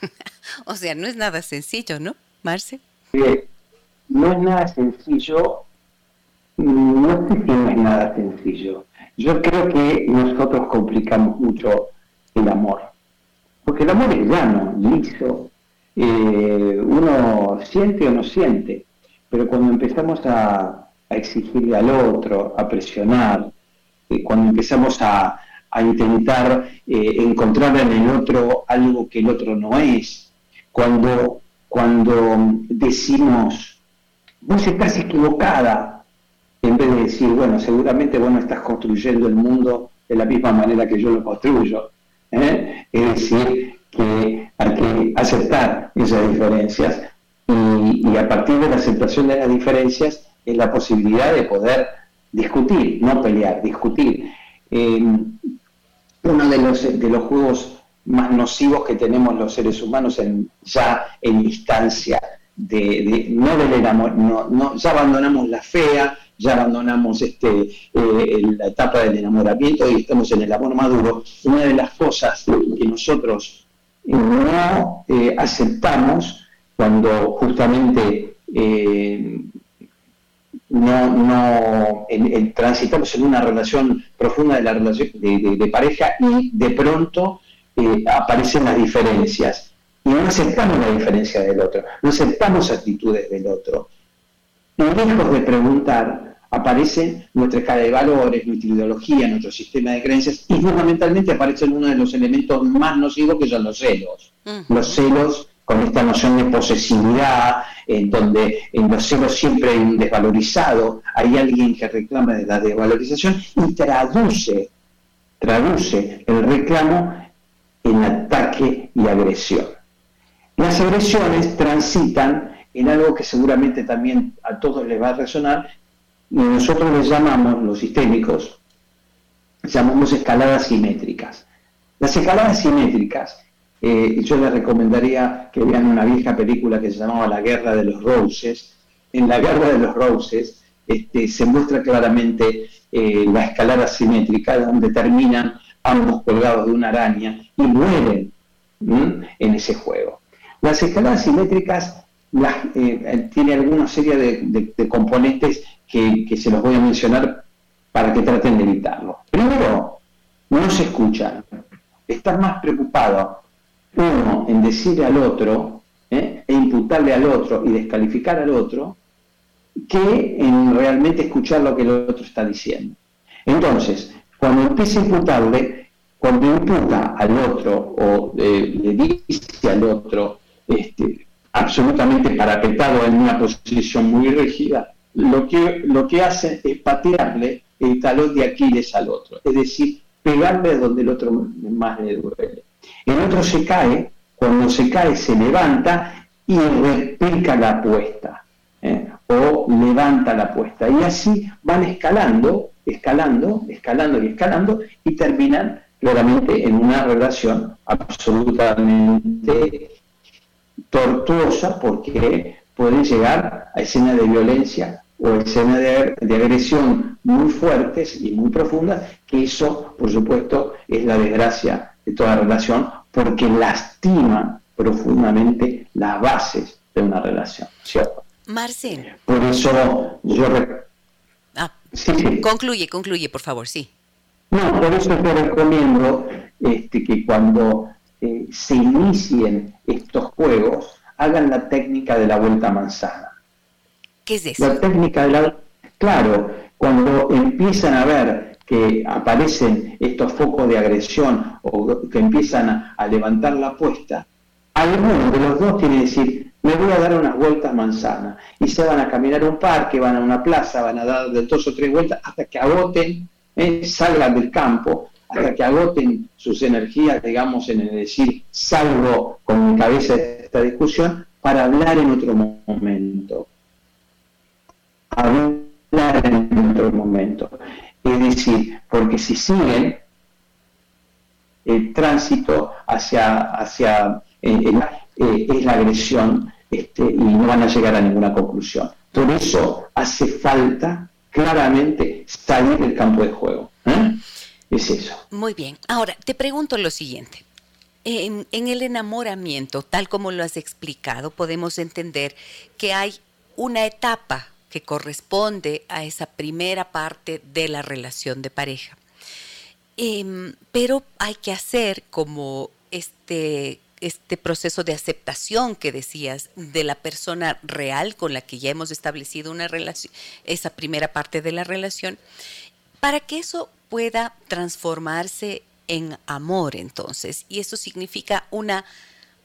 [laughs] o sea, no es nada sencillo, ¿no, Marce? no es nada sencillo no sé si no es nada sencillo. Yo creo que nosotros complicamos mucho el amor. Porque el amor es llano, liso. Eh, uno siente o no siente. Pero cuando empezamos a, exigirle al otro, a presionar, eh, cuando empezamos a, intentar eh, encontrar en el otro algo que el otro no es, cuando, cuando decimos, vos estás equivocada, en vez de decir, bueno, seguramente vos no estás construyendo el mundo de la misma manera que yo lo construyo. ¿eh? Es decir, que hay que aceptar esas diferencias y, a partir de la aceptación de las diferencias es la posibilidad de poder discutir, no pelear, discutir. Em, uno de los, de los juegos más nocivos que tenemos los seres humanos en, ya en instancia de, no del no, ya abandonamos la fea, ya abandonamos este, eh, la etapa del enamoramiento y estamos en el amor maduro, una de las cosas que nosotros no eh, aceptamos cuando justamente eh, no, transitamos en una relación profunda de la relación de, pareja y de pronto aparecen las diferencias. Y no aceptamos la diferencia del otro, no aceptamos actitudes del otro y lejos de preguntar, aparece nuestra escala de valores, nuestra ideología, nuestro sistema de creencias y fundamentalmente aparece uno de los elementos más nocivos que son los celos. Los celos con esta noción de posesividad, en donde en los celos siempre hay un desvalorizado, hay alguien que reclama de la desvalorización y traduce, traduce el reclamo en ataque y agresión. Las agresiones transitan en algo que seguramente también a todos les va a resonar, nosotros les llamamos, los sistémicos, llamamos escaladas simétricas. Las escaladas simétricas, eh, yo les recomendaría que vean una vieja película que se llamaba La Guerra de los Roses. En La Guerra de los Roses este, se muestra claramente eh, la escalada simétrica, donde terminan ambos colgados de una araña y mueren en ese juego. Las escaladas simétricas eh, tiene alguna serie de, componentes que, se los voy a mencionar para que traten de evitarlo. Primero, no se escuchan. Están más preocupado uno en decirle al otro ¿eh? e imputarle al otro y descalificar al otro que en realmente escuchar lo que el otro está diciendo. Entonces, cuando empieza a imputarle, cuando imputa al otro o eh, le dice al otro, este, absolutamente parapetado en una posición muy rígida, lo que, lo que hace es patearle el talón de Aquiles al otro, es decir, pegarle donde el otro más le duele. El otro se cae, cuando se cae se levanta y replica la apuesta ¿eh? o levanta la apuesta. Y así van escalando, escalando, escalando y escalando y terminan claramente en una relación absolutamente tortuosa porque pueden llegar a escenas de violencia o escenas de, de, agresión muy fuertes y muy profundas, que eso, por supuesto, es la desgracia de toda relación, porque lastima profundamente las bases de una relación, ¿cierto? Marcel. Por eso yo... Ah, Concluye, concluye, por favor, sí. No, por eso te recomiendo este, que cuando eh, se inicien estos juegos, hagan la técnica de la vuelta manzana. ¿Qué es eso? La técnica de la... Claro, cuando empiezan a ver que aparecen estos focos de agresión o que empiezan a, levantar la apuesta, alguno de los dos tiene que decir, me voy a dar unas vueltas manzanas. Y se van a caminar a un parque, van a una plaza, van a dar de dos o tres vueltas hasta que agoten, eh, salgan del campo, hasta que agoten sus energías, digamos, en el decir, salgo con mi cabeza de esta discusión, para hablar en otro momento. Hablar en otro momento. Es decir, porque si siguen el tránsito hacia, hacia eh, eh, es la agresión este, y no van a llegar a ninguna conclusión. Por eso hace falta claramente salir del campo de juego. ¿eh? Muy bien. Ahora, te pregunto lo siguiente. En, en, el enamoramiento, tal como lo has explicado, podemos entender que hay una etapa que corresponde a esa primera parte de la relación de pareja. Em, pero hay que hacer como este, este proceso de aceptación que decías de la persona real con la que ya hemos establecido una relación, esa primera parte de la relación, para que eso pueda transformarse en amor entonces. Y eso significa una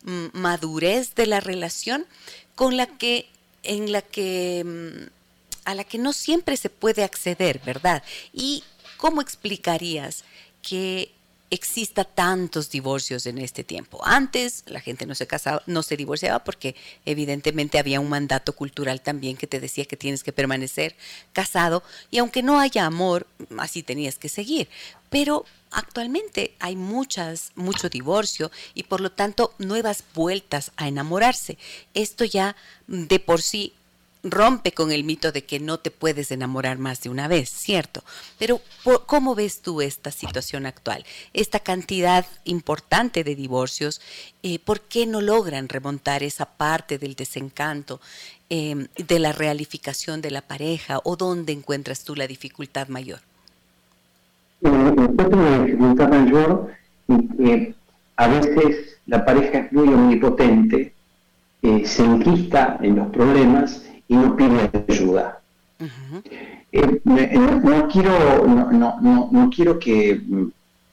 mm, madurez de la relación con la que, en la que mm, a la que no siempre se puede acceder, ¿verdad? ¿Y cómo explicarías que exista tantos divorcios en este tiempo. Antes la gente no se casaba, no se divorciaba porque evidentemente había un mandato cultural también que te decía que tienes que permanecer casado y aunque no haya amor, así tenías que seguir. Pero actualmente hay muchas, mucho divorcio y por lo tanto nuevas vueltas a enamorarse. Esto ya de por sí rompe con el mito de que no te puedes enamorar más de una vez, ¿cierto? Pero ¿cómo ves tú esta situación actual? Esta cantidad importante de divorcios, eh, ¿por qué no logran remontar esa parte del desencanto, em, de la realificación de la pareja o dónde encuentras tú la dificultad mayor? encuentro la dificultad mayor que a veces la pareja es muy omnipotente, eh, se enquista en los problemas y no pide ayuda. Eh, no, quiero, no, quiero que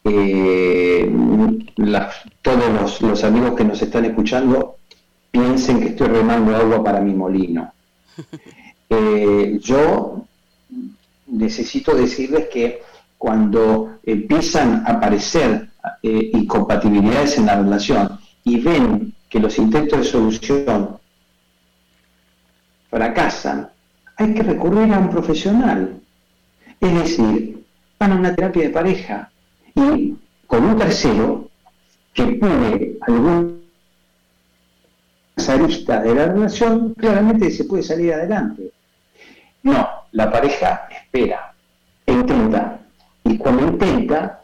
eh, todos los, amigos que nos están escuchando piensen que estoy remando agua para mi molino. [laughs] Eh, yo necesito decirles que cuando empiezan a aparecer incompatibilidades en la relación y ven que los intentos de solución fracasan, hay que recurrir a un profesional. Es decir, van a una terapia de pareja y con un tercero que pone algún aristas de la relación, claramente se puede salir adelante. No, la pareja espera, intenta, y cuando intenta,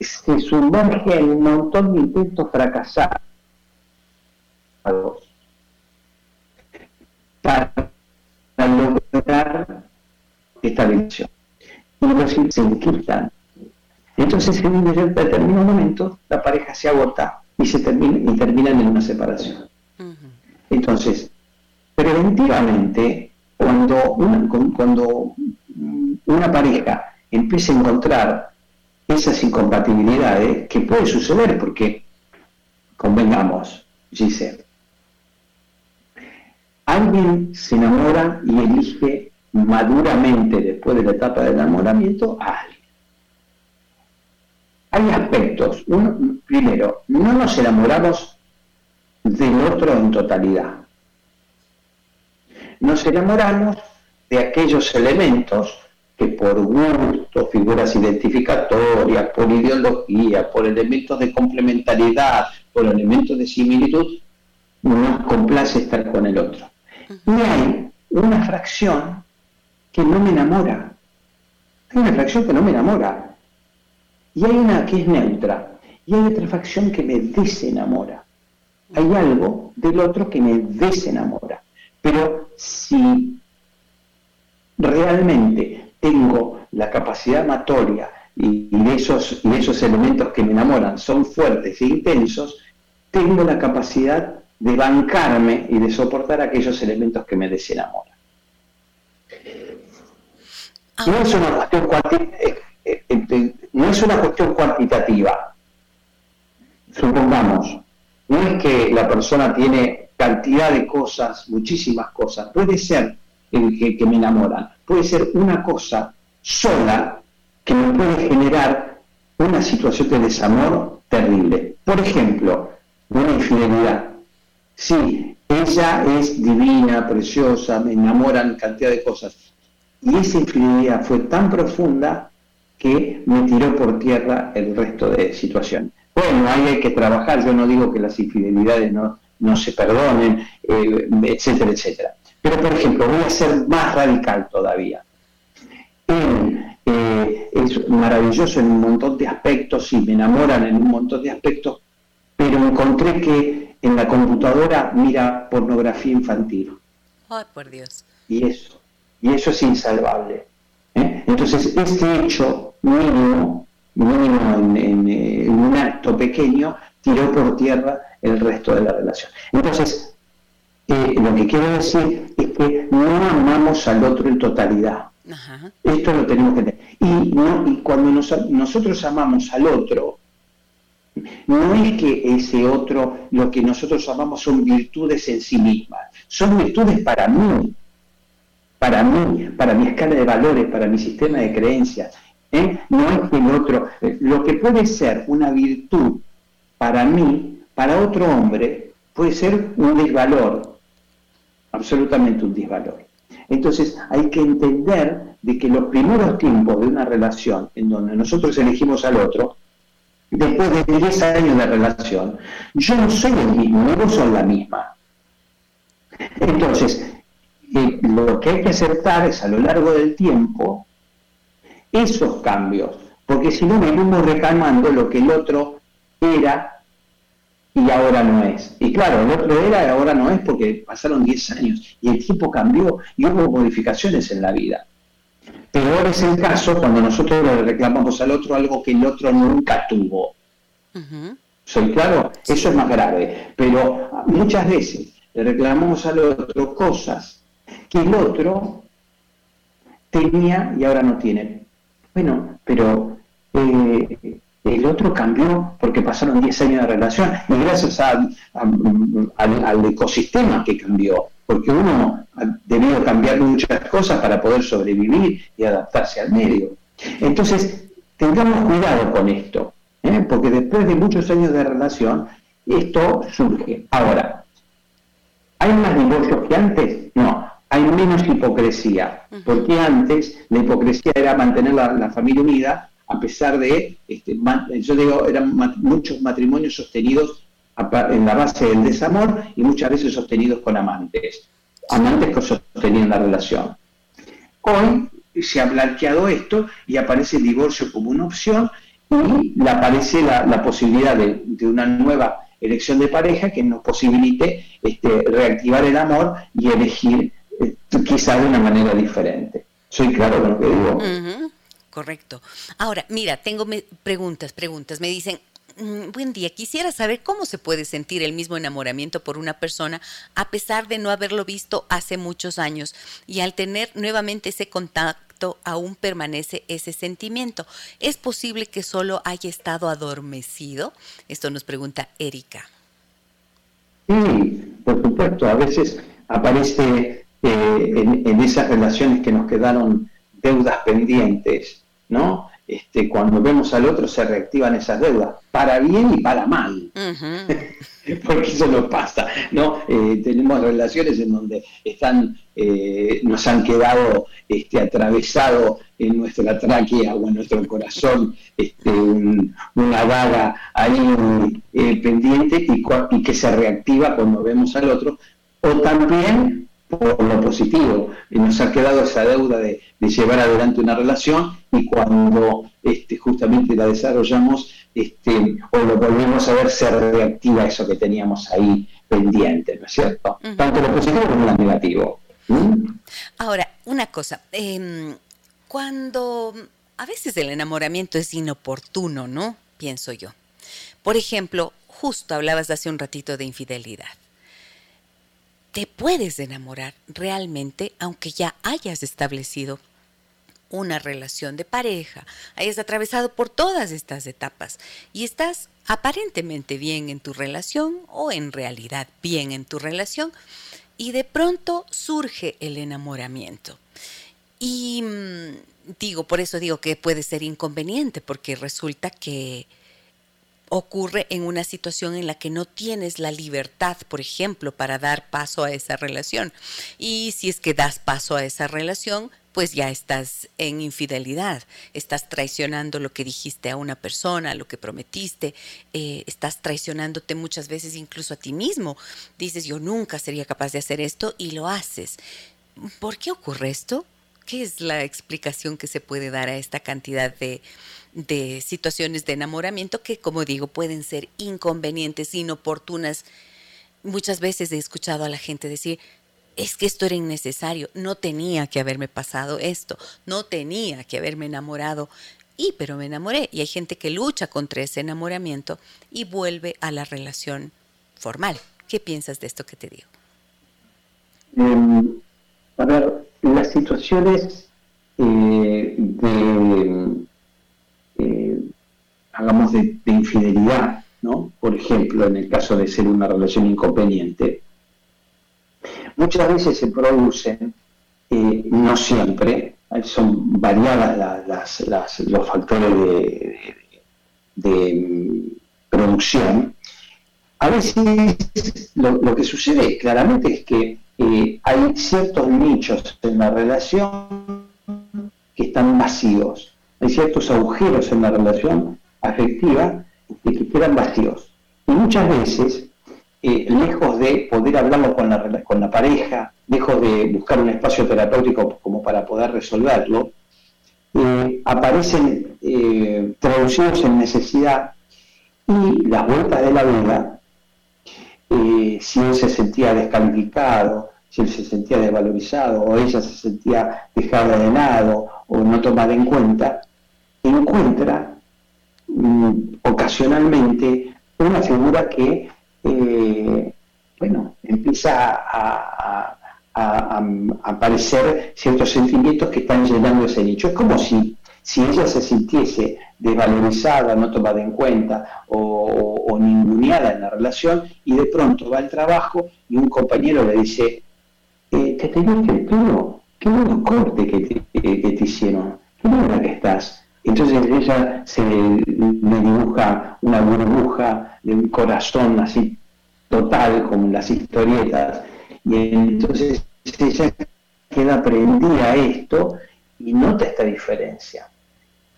se sumerge en un montón de intentos fracasados esta visión. Y los se inquietan. Entonces, en un determinado momento, la pareja se agota y, se termina, y terminan en una separación. Entonces, preventivamente, cuando una, cuando una pareja empieza a encontrar esas incompatibilidades, que puede suceder porque, convengamos, Giselle, alguien se enamora y elige maduramente después de la etapa del enamoramiento a alguien. Hay aspectos. Uno, primero, no nos enamoramos del otro en totalidad. Nos enamoramos de aquellos elementos que por gusto, figuras identificatorias, por ideología, por elementos de complementariedad, por elementos de similitud, nos complace estar con el otro. Y hay una fracción que no me enamora. Hay una fracción que no me enamora. Y hay una que es neutra. Y hay otra fracción que me desenamora. Hay algo del otro que me desenamora. Pero si realmente tengo la capacidad amatoria y, esos, y esos elementos que me enamoran son fuertes e intensos, tengo la capacidad de bancarme y de soportar aquellos elementos que me desenamoran. No es una cuestión, eh, eh, eh, no es una cuestión cuantitativa. Supongamos, no es que la persona tiene cantidad de cosas, muchísimas cosas. Puede ser que, que me enamoran, puede ser una cosa sola que me puede generar una situación de desamor terrible. Por ejemplo, una infidelidad. Sí, ella es divina, preciosa, me enamoran cantidad de cosas. Y esa infidelidad fue tan profunda que me tiró por tierra el resto de situaciones. Bueno, ahí hay que trabajar, yo no digo que las infidelidades no, no se perdonen, eh, etcétera, etcétera. Pero, por ejemplo, voy a ser más radical todavía. Eh, es maravilloso en un montón de aspectos y me enamoran en un montón de aspectos, pero encontré que en la computadora mira pornografía infantil. Ay, por Dios. Y eso, y eso es insalvable. ¿eh? Entonces, este hecho mínimo, mínimo en, en un acto pequeño, tiró por tierra el resto de la relación. Entonces, eh, lo que quiero decir es que no amamos al otro en totalidad. Esto lo tenemos que tener. Y, y cuando nosotros amamos al otro, no es que ese otro, lo que nosotros amamos son virtudes en sí mismas, son virtudes para mí, para mí, para mi escala de valores, para mi sistema de creencias. ¿eh? No es el otro, lo que puede ser una virtud para mí, para otro hombre, puede ser un desvalor, absolutamente un disvalor. Entonces hay que entender de que los primeros tiempos de una relación en donde nosotros elegimos al otro, después de 10 años de relación, yo no soy el mismo, no vos sos la misma. Entonces, eh, lo que hay que aceptar es a lo largo del tiempo esos cambios, porque si no venimos reclamando lo que el otro era y ahora no es. Y claro, el otro era y ahora no es porque pasaron 10 años y el tiempo cambió y hubo modificaciones en la vida. Peor es el caso cuando nosotros le reclamamos al otro algo que el otro nunca tuvo. ¿Soy claro? Eso es más grave. Pero muchas veces le reclamamos al otro cosas que el otro tenía y ahora no tiene. Bueno, pero eh, el otro cambió porque pasaron 10 años de relación y gracias al, ecosistema que cambió, porque uno ha debido cambiar muchas cosas para poder sobrevivir y adaptarse al medio. Entonces, tengamos cuidado con esto, ¿eh? porque después de muchos años de relación, esto surge. Ahora, ¿hay más divorcios que antes? No, hay menos hipocresía, porque antes la hipocresía era mantener la familia unida a pesar de, este, yo digo, eran muchos matrimonios sostenidos en la base del desamor y muchas veces sostenidos con amantes, amantes que sostenían la relación. Hoy se ha blanqueado esto y aparece el divorcio como una opción y le aparece la, posibilidad de, una nueva elección de pareja que nos posibilite este, reactivar el amor y elegir quizá de una manera diferente. ¿Soy claro con lo que digo? correcto. Ahora, mira, tengo preguntas, preguntas. Me dicen, mm, buen día, quisiera saber cómo se puede sentir el mismo enamoramiento por una persona a pesar de no haberlo visto hace muchos años y al tener nuevamente ese contacto aún permanece ese sentimiento. ¿Es posible que solo haya estado adormecido? Esto nos pregunta Erika. Sí, por supuesto, a veces aparece eh, en esas relaciones que nos quedaron deudas pendientes, ¿no? este, cuando vemos al otro se reactivan esas deudas, para bien y para mal. [laughs] Porque eso nos pasa, ¿no? Eh, tenemos relaciones en donde están, eh, nos han quedado este, atravesado en nuestra tráquea o en nuestro corazón este, una vaga ahí pendiente y, y que se reactiva cuando vemos al otro, o también por lo positivo. Y nos ha quedado esa deuda de, llevar adelante una relación y cuando este, justamente la desarrollamos este, o lo volvemos a ver, se reactiva eso que teníamos ahí pendiente, ¿no es cierto? Tanto lo positivo como lo negativo. Ahora, una cosa, em, cuando a veces el enamoramiento es inoportuno, ¿no? Pienso yo. Por ejemplo, justo hablabas hace un ratito de infidelidad te puedes enamorar realmente aunque ya hayas establecido una relación de pareja, hayas atravesado por todas estas etapas y estás aparentemente bien en tu relación o en realidad bien en tu relación y de pronto surge el enamoramiento. Y mm, digo, por eso digo que puede ser inconveniente porque resulta que ocurre en una situación en la que no tienes la libertad, por ejemplo, para dar paso a esa relación. Y si es que das paso a esa relación, pues ya estás en infidelidad, estás traicionando lo que dijiste a una persona, lo que prometiste, eh, estás traicionándote muchas veces incluso a ti mismo. Dices, yo nunca sería capaz de hacer esto y lo haces. ¿Por qué ocurre esto? ¿Qué es la explicación que se puede dar a esta cantidad de, de situaciones de enamoramiento que, como digo, pueden ser inconvenientes, inoportunas? Muchas veces he escuchado a la gente decir, es que esto era innecesario, no tenía que haberme pasado esto, no tenía que haberme enamorado, y pero me enamoré. Y hay gente que lucha contra ese enamoramiento y vuelve a la relación formal. ¿Qué piensas de esto que te digo? Em, las situaciones eh, de, eh, hagamos, de, infidelidad, ¿no? Por ejemplo, en el caso de ser una relación inconveniente, muchas veces se producen, eh, no siempre, son variadas los factores de, mm, producción. A veces lo que sucede claramente es que eh, hay ciertos nichos en la relación que están vacíos, hay ciertos agujeros en la relación afectiva que quedan vacíos. Y muchas veces, eh, lejos de poder hablarlo con la, con la pareja, lejos de buscar un espacio terapéutico como para poder resolverlo, eh, aparecen traducidos en necesidad y las vueltas de la vida si él se sentía descalificado, si él se sentía desvalorizado o ella se sentía dejada de lado o no tomada en cuenta, encuentra mm, ocasionalmente una figura que, eh, bueno, empieza a, a, aparecer ciertos sentimientos que están llenando ese nicho. Es como si, si ella se sintiese desvalorizada, no tomada en cuenta o, o, ninguneada en la relación y de pronto va al trabajo y un compañero le dice, eh, te tenés el pelo, qué buen corte que te, que te hicieron, qué buena que estás. Entonces ella se le, dibuja una burbuja de un corazón así total como las historietas y entonces ella queda prendida a esto y nota esta diferencia.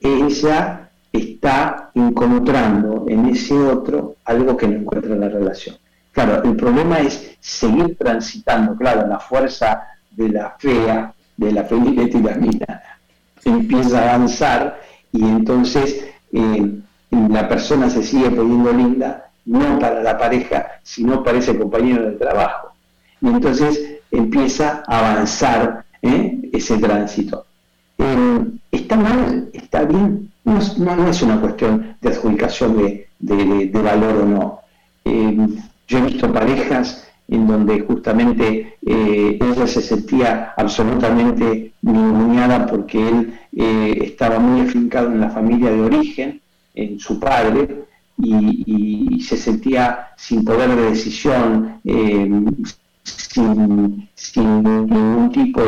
Ella está encontrando en ese otro algo que no encuentra en la relación. Claro, el problema es seguir transitando, claro, la fuerza de la fea, de la Felipe y la mina, empieza a avanzar y entonces eh, la persona se sigue poniendo linda, no para la pareja, sino para ese compañero de trabajo. Y entonces empieza a avanzar ¿eh? ese tránsito. Eh, ¿Está mal? ¿Está bien? No, es una cuestión de adjudicación de, valor o no. Eh, yo he visto parejas en donde justamente eh, ella se sentía absolutamente ninguneada porque él estaba muy afincado en la familia de origen, en su padre, y, se sentía sin poder de decisión, sin, sin, ningún tipo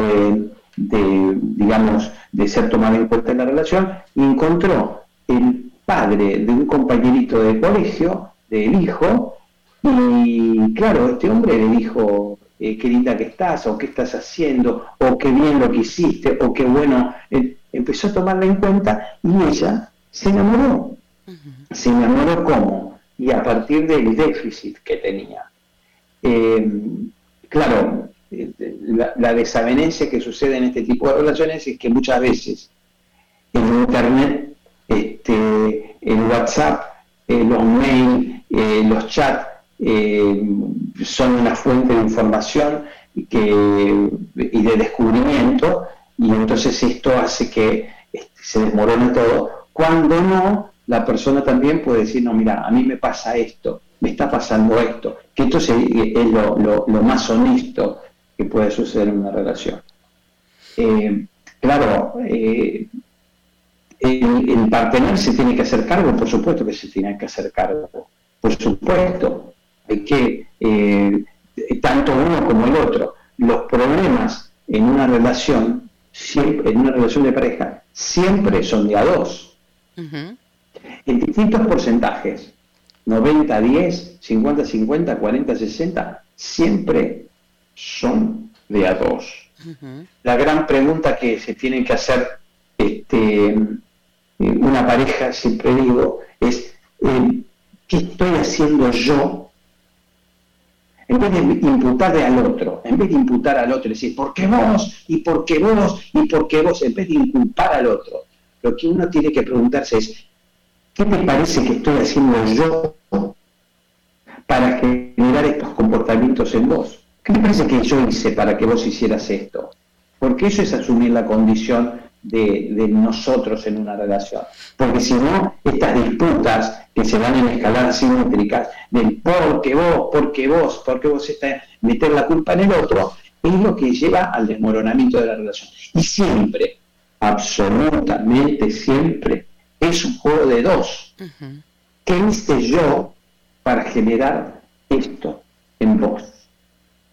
de, digamos, de ser tomada en cuenta en la relación, encontró el padre de un compañerito de colegio, del hijo, y claro, este hombre le dijo, eh, qué linda que estás, o qué estás haciendo, o qué bien lo que hiciste, o qué bueno, eh, empezó a tomarla en cuenta y ella se enamoró. Se enamoró cómo? Y a partir del déficit que tenía. Eh, claro, la, desavenencia que sucede en este tipo de relaciones es que muchas veces en Internet, este, el WhatsApp, los mails, los chats, eh, son una fuente de información y de descubrimiento, y entonces esto hace que este, se desmorone todo. Cuando no, la persona también puede decir, no, mira, a mí me pasa esto, me está pasando esto, que esto es, lo, más honesto que puede suceder en una relación. Eh, claro, eh, el, el partener se tiene que hacer cargo, por supuesto que se tiene que hacer cargo, por supuesto, que eh, tanto uno como el otro, los problemas en una relación, siempre, en una relación de pareja, siempre son de a dos. En distintos porcentajes, 90, 10, 50, 50, 40, 60, siempre son de a dos. La gran pregunta que se tiene que hacer este, una pareja, siempre digo, es eh, ¿qué estoy haciendo yo en vez de imputarle al otro, en vez de imputar al otro, decir, ¿por qué vos? ¿Y por qué vos? ¿Y por qué vos? En vez de inculpar al otro, lo que uno tiene que preguntarse es, ¿qué me parece que estoy haciendo yo para generar estos comportamientos en vos? ¿Qué te parece que yo hice para que vos hicieras esto? Porque eso es asumir la condición de, nosotros en una relación. Porque si no, estas disputas que se van en escaladas simétricas del por qué vos, por qué vos, por qué vos estás meter la culpa en el otro, es lo que lleva al desmoronamiento de la relación. Y siempre, absolutamente siempre, es un juego de dos. ¿Qué hice yo para generar esto en vos?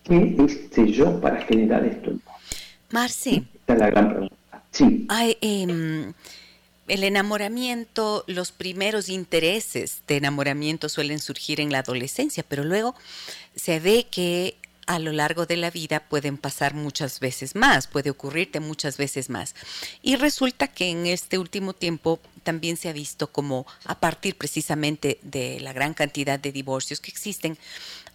¿Qué hice yo para generar esto? Marci. Esta es la gran pregunta. Sí. Em, el enamoramiento, los primeros intereses de enamoramiento suelen surgir en la adolescencia, pero luego se ve que a lo largo de la vida pueden pasar muchas veces más, puede ocurrirte muchas veces más. Y resulta que en este último tiempo también se ha visto como a partir precisamente de la gran cantidad de divorcios que existen,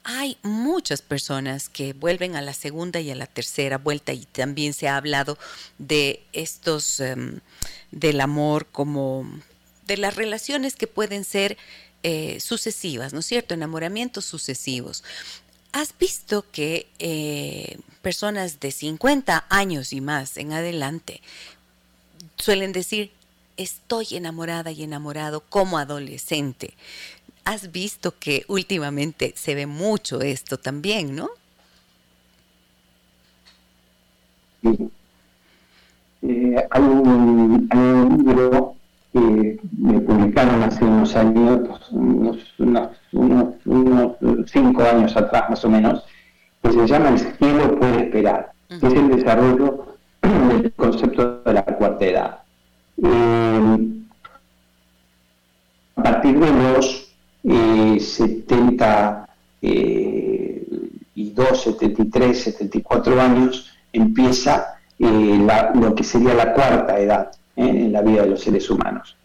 hay muchas personas que vuelven a la segunda y a la tercera vuelta y también se ha hablado de estos, em, del amor como de las relaciones que pueden ser eh, sucesivas, ¿no es cierto? Enamoramientos sucesivos. ¿Has visto que eh, personas de 50 años y más en adelante suelen decir, estoy enamorada y enamorado como adolescente? Has visto que últimamente se ve mucho esto también, ¿no? Sí. Eh, hay, un, libro que me publicaron hace unos años, unos, unos, cinco años atrás más o menos, que se llama El cielo puede esperar, que es el desarrollo del concepto de la cuarta edad. Eh, a partir de los 72, 73, 74 años, empieza eh, lo que sería la cuarta edad ¿eh? en la vida de los seres humanos.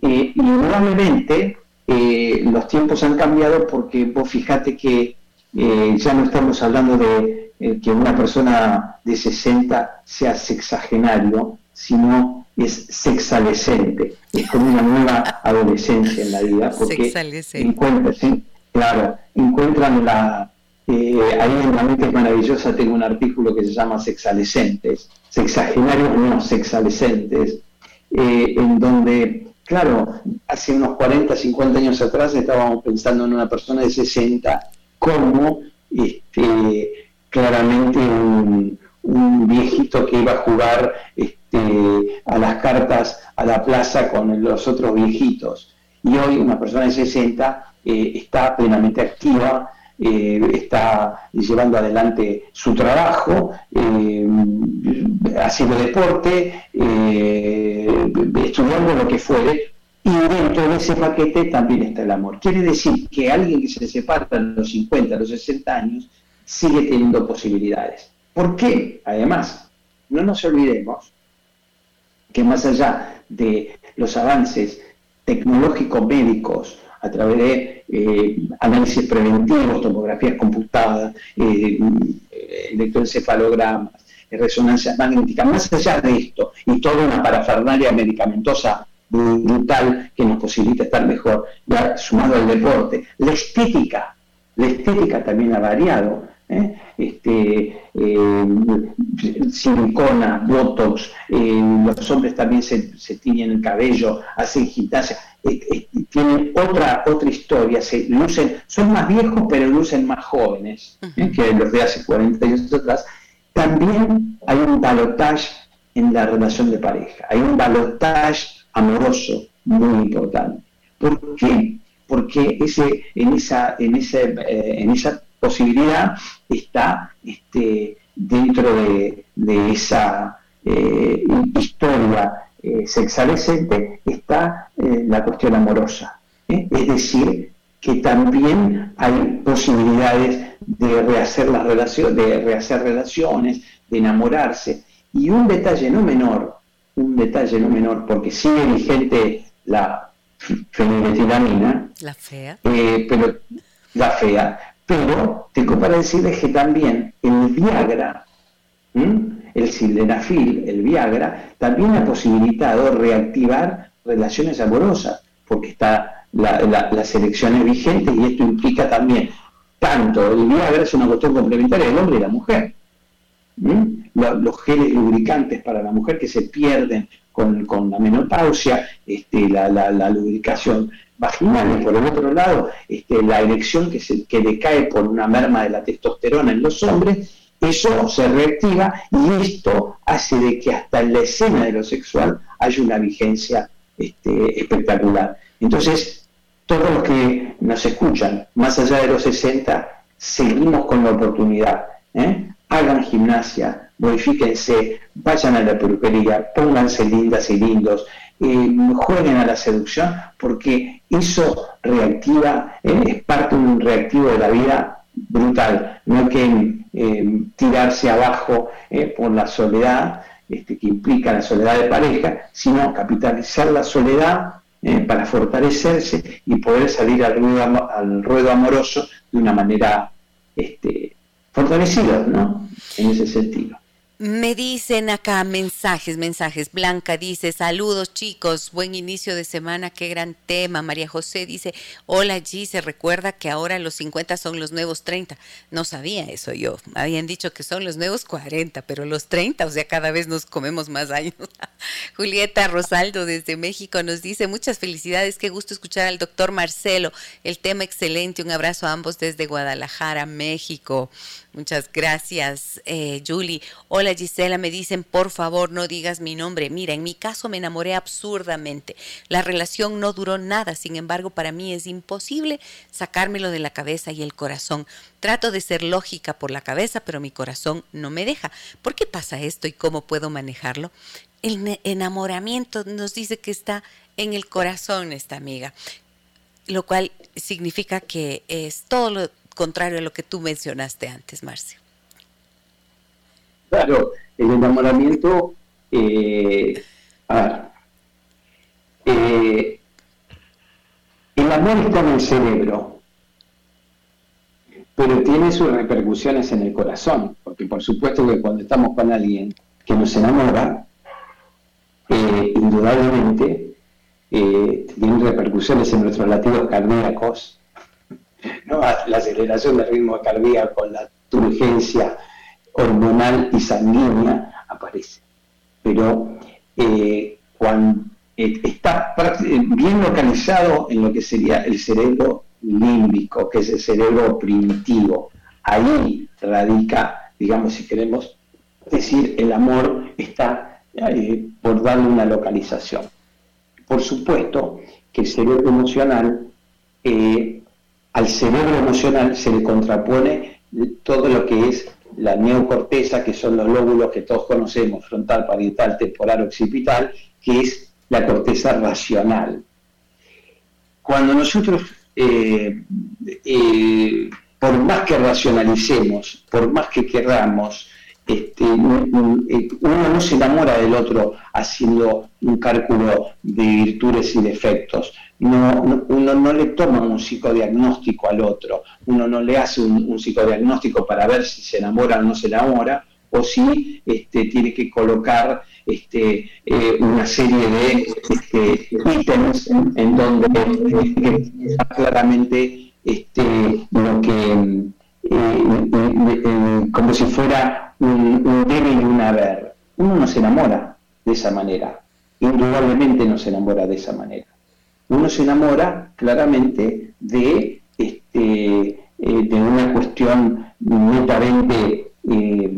y nuevamente eh, los tiempos han cambiado porque vos fijate que ya no estamos hablando de que una persona de 60 sea sexagenario, sino es sexalescente, es como una nueva adolescencia en la vida, porque encuentran, claro, encuentran la, eh, ahí en la mente es maravillosa tengo un artículo que se llama Sexalescentes, sexagenarios no sexalescentes, eh, en donde, claro, hace unos 40, 50 años atrás estábamos pensando en una persona de 60 como este, claramente un, un viejito que iba a jugar este, a las cartas a la plaza con los otros viejitos. Y hoy una persona de 60 eh, está plenamente activa, eh, está llevando adelante su trabajo, eh, haciendo deporte, estudiando lo que fuere, y dentro de ese paquete también está el amor. Quiere decir que alguien que se separa a los 50, a los 60 años, sigue teniendo posibilidades. ¿Por qué? Además, no nos olvidemos que más allá de los avances tecnológicos médicos, a través de eh, análisis preventivos, tomografías computadas, eh, electroencefalogramas, resonancia magnética, más allá de esto, y toda una parafernalia medicamentosa brutal que nos posibilita estar mejor, ya sumado al deporte, la estética, la estética también ha variado. ¿eh? Este, eh, silicona, botox, eh, los hombres también se, se tiñen el cabello, hacen gimnasia, tienen otra, otra historia, se lucen, son más viejos pero lucen más jóvenes que los de hace 40 años atrás. También hay un balotage en la relación de pareja, hay un balotage amoroso muy importante. ¿Por qué? Porque ese, en, esa, en, ese, en esa posibilidad está este, dentro de, esa eh, historia eh, sexualescente está eh, la cuestión amorosa. Es decir, que también hay posibilidades de rehacer las relaciones, de rehacer relaciones, de enamorarse. Y un detalle no menor, un detalle no menor, porque sigue vigente la feniletilamina, la fea, pero la fea, pero tengo para decirles que también el Viagra, el sildenafil, el Viagra, también ha posibilitado reactivar relaciones amorosas, porque está las elecciones vigentes y esto implica también, tanto el Viagra es una cuestión complementaria del hombre y la mujer. Los geles lubricantes para la mujer que se pierden con, la menopausia, este, la lubricación vaginales. Por el otro lado, este, la erección que, se, que por una merma de la testosterona en los hombres, eso se reactiva y esto hace de que hasta en la escena de lo sexual haya una vigencia este, espectacular. Entonces, todos los que nos escuchan, más allá de los 60, seguimos con la oportunidad. ¿eh? Hagan gimnasia, modifíquense, vayan a la peluquería, pónganse lindas y lindos, eh, jueguen a la seducción, porque eso reactiva, eh, es parte de un reactivo de la vida brutal. No hay que eh, tirarse abajo por la soledad, este, que implica la soledad de pareja, sino capitalizar la soledad para fortalecerse y poder salir al ruedo, al ruedo amoroso de una manera este, fortalecida, ¿no? En ese sentido. Me dicen acá mensajes, mensajes. Blanca dice, saludos chicos, buen inicio de semana, qué gran tema. María José dice, hola G, se recuerda que ahora los 50 son los nuevos 30. No sabía eso yo. Habían dicho que son los nuevos 40, pero los 30, o sea, cada vez nos comemos más años. [laughs] Julieta Rosaldo desde México nos dice, muchas felicidades, qué gusto escuchar al doctor Marcelo. El tema excelente, un abrazo a ambos desde Guadalajara, México. Muchas gracias, eh, Julie. Hola Gisela, me dicen, por favor, no digas mi nombre. Mira, en mi caso me enamoré absurdamente. La relación no duró nada, sin embargo, para mí es imposible sacármelo de la cabeza y el corazón. Trato de ser lógica por la cabeza, pero mi corazón no me deja. ¿Por qué pasa esto y cómo puedo manejarlo? El enamoramiento nos dice que está en el corazón esta amiga, lo cual significa que es todo lo contrario a lo que tú mencionaste antes, Marcio. Claro, el enamoramiento, eh, a ver, eh, el amor está en el cerebro, pero tiene sus repercusiones en el corazón, porque por supuesto que cuando estamos con alguien que nos enamora, eh, indudablemente tiene repercusiones en nuestros latidos cardíacos, la aceleración del ritmo cardíaco, la turgencia hormonal y sanguínea aparece. Pero eh, cuando eh, está bien localizado en lo que sería el cerebro límbico, que es el cerebro primitivo, ahí radica, digamos, si queremos decir, el amor está eh, por darle una localización. Por supuesto que el cerebro emocional al cerebro emocional se le contrapone todo lo que es la neocorteza, que son los lóbulos que todos conocemos, frontal, parietal, temporal, occipital, que es la corteza racional. Cuando nosotros, eh, eh, por más que racionalicemos, por más que queramos, este, uno no se enamora del otro haciendo un cálculo de virtudes y defectos. No, uno no le toma un psicodiagnóstico al otro, uno no le hace un, psicodiagnóstico para ver si se enamora o no se enamora, o si este, tiene que colocar este, eh, una serie de este, ítems en, donde está claramente este, lo que, eh, como si fuera un, un debe y un haber. Uno no se enamora de esa manera, indudablemente no se enamora de esa manera uno se enamora claramente de, este, eh, de una cuestión netamente eh,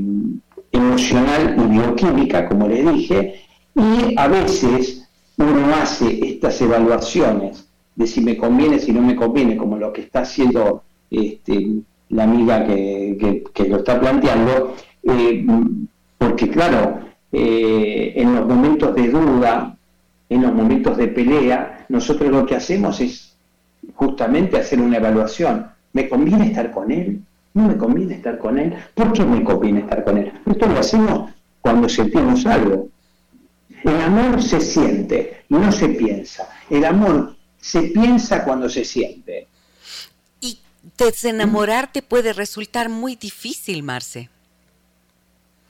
emocional y bioquímica, como le dije, y a veces uno hace estas evaluaciones de si me conviene, si no me conviene, como lo que está haciendo este, la amiga que, lo está planteando, eh, porque claro, en los momentos de duda, en los momentos de pelea, nosotros lo que hacemos es justamente hacer una evaluación. ¿Me conviene estar con él? ¿No me conviene estar con él? ¿Por qué me conviene estar con él? Esto lo hacemos cuando sentimos algo. El amor se siente, no se piensa. El amor se piensa cuando se siente. Y desenamorarte puede resultar muy difícil, Marce.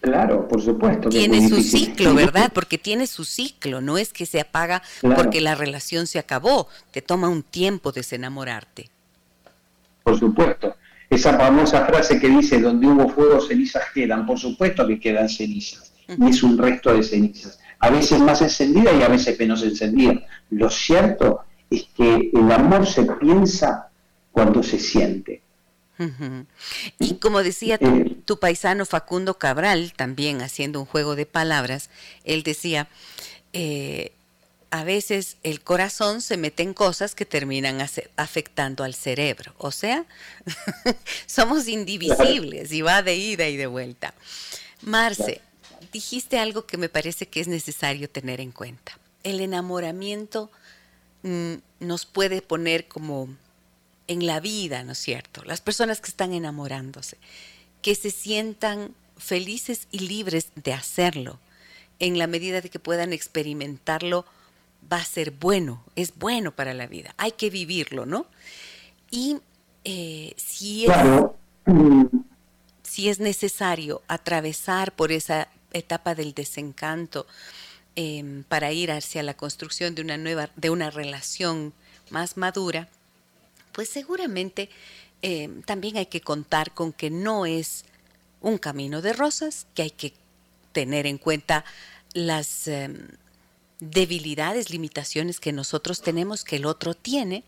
Claro, por supuesto. Tiene su ciclo, ¿verdad? Porque tiene su ciclo, no es que se apaga porque la relación se acabó, te toma un tiempo desenamorarte. Por supuesto. Esa famosa frase que dice, donde hubo fuego, cenizas quedan, por supuesto que quedan cenizas, y es un resto de cenizas, a veces más encendida y a veces menos encendida. Lo cierto es que el amor se piensa cuando se siente. Y como decía eh, tu, paisano Facundo Cabral, también haciendo un juego de palabras, él decía, eh, a veces el corazón se mete en cosas que terminan afectando al cerebro. O sea, [laughs] somos indivisibles y va de ida y de vuelta. Marce, dijiste algo que me parece que es necesario tener en cuenta. El enamoramiento mm, nos puede poner como en la vida, ¿no es cierto? Las personas que están enamorándose, que se sientan felices y libres de hacerlo, en la medida de que puedan experimentarlo, va a ser bueno, es bueno para la vida, hay que vivirlo, ¿no? Y eh, si, es, si es necesario atravesar por esa etapa del desencanto em, para ir hacia la construcción de una nueva, de una relación más madura, pues seguramente eh, también hay que contar con que no es un camino de rosas, que hay que tener en cuenta las em, debilidades, limitaciones que nosotros tenemos, que el otro tiene,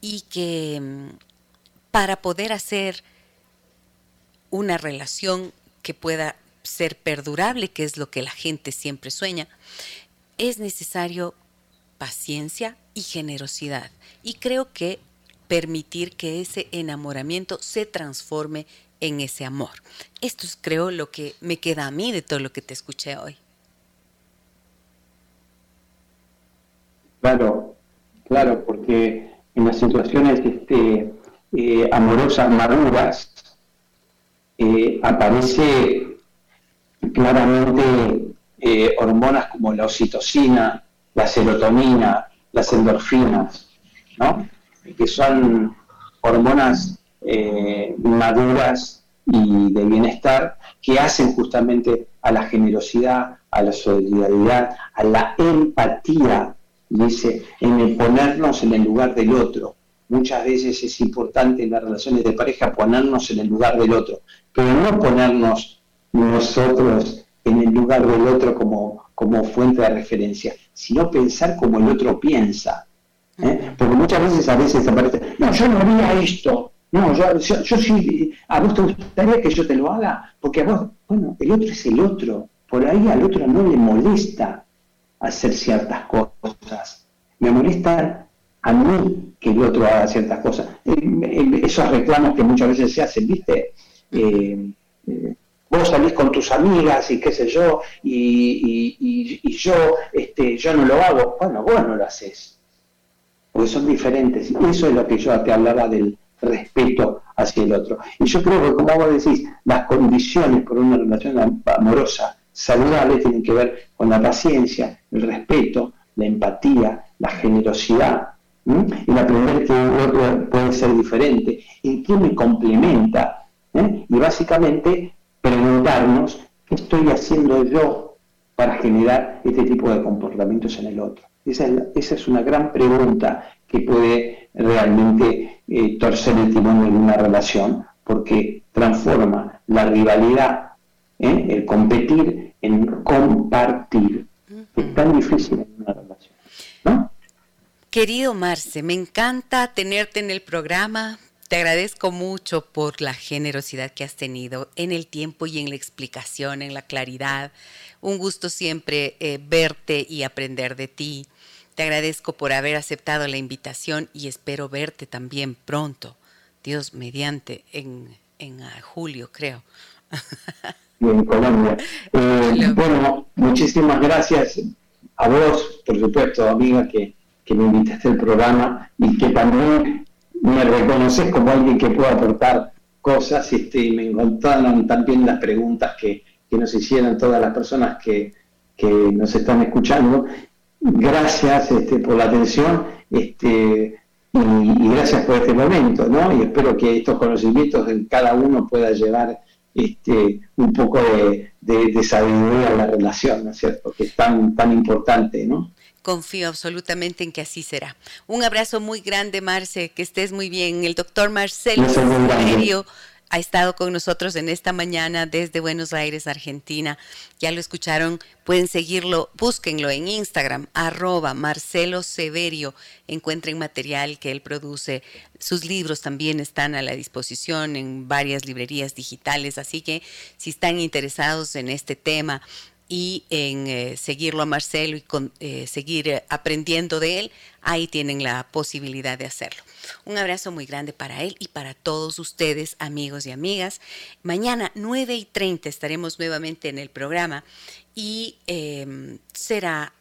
y que em, para poder hacer una relación que pueda ser perdurable, que es lo que la gente siempre sueña, es necesario paciencia y generosidad. Y creo que permitir que ese enamoramiento se transforme en ese amor. Esto es creo lo que me queda a mí de todo lo que te escuché hoy. Claro, claro, porque en las situaciones este, eh, amorosas maduras eh, aparece claramente eh, hormonas como la oxitocina, la serotonina, las endorfinas, ¿no? Que son hormonas eh, maduras y de bienestar que hacen justamente a la generosidad, a la solidaridad, a la empatía, dice, en el ponernos en el lugar del otro. Muchas veces es importante en las relaciones de pareja ponernos en el lugar del otro, pero no ponernos nosotros en el lugar del otro como, como fuente de referencia, sino pensar como el otro piensa. ¿Eh? Porque muchas veces a veces aparece, no, yo no haría esto, no, yo, yo, sí, a vos te gustaría que yo te lo haga, porque a vos, bueno, el otro es el otro, por ahí al otro no le molesta hacer ciertas cosas, me molesta a mí que el otro haga ciertas cosas. esos reclamos que muchas veces se hacen, ¿viste? Eh, eh, vos salís con tus amigas y qué sé yo, y, yo, este, yo no lo hago. Bueno, vos no lo haces, porque son diferentes. Y eso es lo que yo te hablaba del respeto hacia el otro. Y yo creo que, como vos decís, las condiciones por una relación amorosa saludable tienen que ver con la paciencia, el respeto, la empatía, la generosidad, el aprender que otro puede ser diferente, en qué me complementa, ¿eh? y básicamente preguntarnos qué estoy haciendo yo para generar este tipo de comportamientos en el otro. Esa es, una gran pregunta que puede realmente eh, torcer el timón en una relación, porque transforma la rivalidad, ¿eh? el competir, en compartir. Es tan difícil en una relación. ¿no? Querido Marce, me encanta tenerte en el programa. Te agradezco mucho por la generosidad que has tenido en el tiempo y en la explicación, en la claridad. Un gusto siempre eh, verte y aprender de ti. Te agradezco por haber aceptado la invitación y espero verte también pronto, Dios mediante, en, ah, julio, creo. [laughs] En Colombia. Eh, bueno, muchísimas gracias a vos, por supuesto, amiga, que, que me invitaste al programa y que también me reconoces como alguien que puede aportar cosas este, y me encontraron también las preguntas que, nos hicieron todas las personas que, nos están escuchando. Gracias este, por la atención este, y, gracias por este momento, ¿no? Y espero que estos conocimientos en cada uno pueda llevar este, un poco de, de, sabiduría en la relación, ¿no es cierto? Que es tan, tan importante, ¿no? Confío absolutamente en que así será. Un abrazo muy grande, Marce, que estés muy bien. El doctor Marcelo ha estado con nosotros en esta mañana desde Buenos Aires, Argentina. Ya lo escucharon, pueden seguirlo, búsquenlo en Instagram, arroba Marcelo Severio. Encuentren material que él produce. Sus libros también están a la disposición en varias librerías digitales, así que si están interesados en este tema, y en eh, seguirlo a Marcelo y eh, seguir eh, aprendiendo de él, ahí tienen la posibilidad de hacerlo. Un abrazo muy grande para él y para todos ustedes, amigos y amigas. Mañana 9 y 30 estaremos nuevamente en el programa y em, será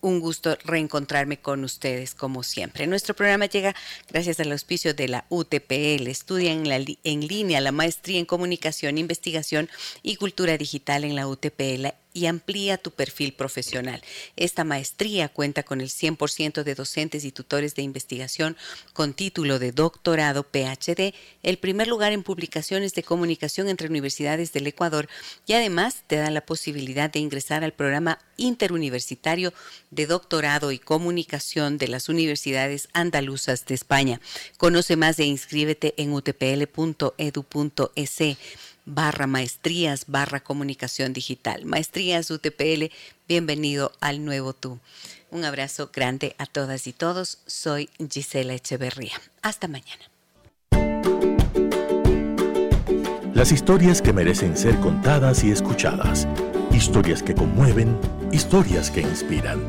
un gusto reencontrarme con ustedes como siempre. Nuestro programa llega gracias al auspicio de la UTPL. Estudia en línea la maestría en comunicación, investigación y cultura digital en la UTPL y amplía tu perfil profesional. Esta maestría cuenta con el 100% de docentes y tutores de investigación con título de doctorado PhD, el primer lugar en publicaciones de comunicación entre universidades del Ecuador y además te da la posibilidad de ingresar al programa interuniversitario de doctorado y comunicación de las universidades andaluzas de España. Conoce más e inscríbete en utpl.edu.es barra maestrías barra comunicación digital. Maestrías UTPL, bienvenido al nuevo tú. Un abrazo grande a todas y todos. Soy Gisela Echeverría. Hasta mañana. Las historias que merecen ser contadas y escuchadas. Historias que conmueven, historias que inspiran.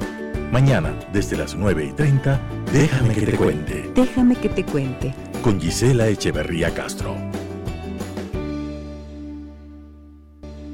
Mañana, desde las 9 y 30, déjame que te cuente. Déjame que te cuente. Con Gisela Echeverría Castro.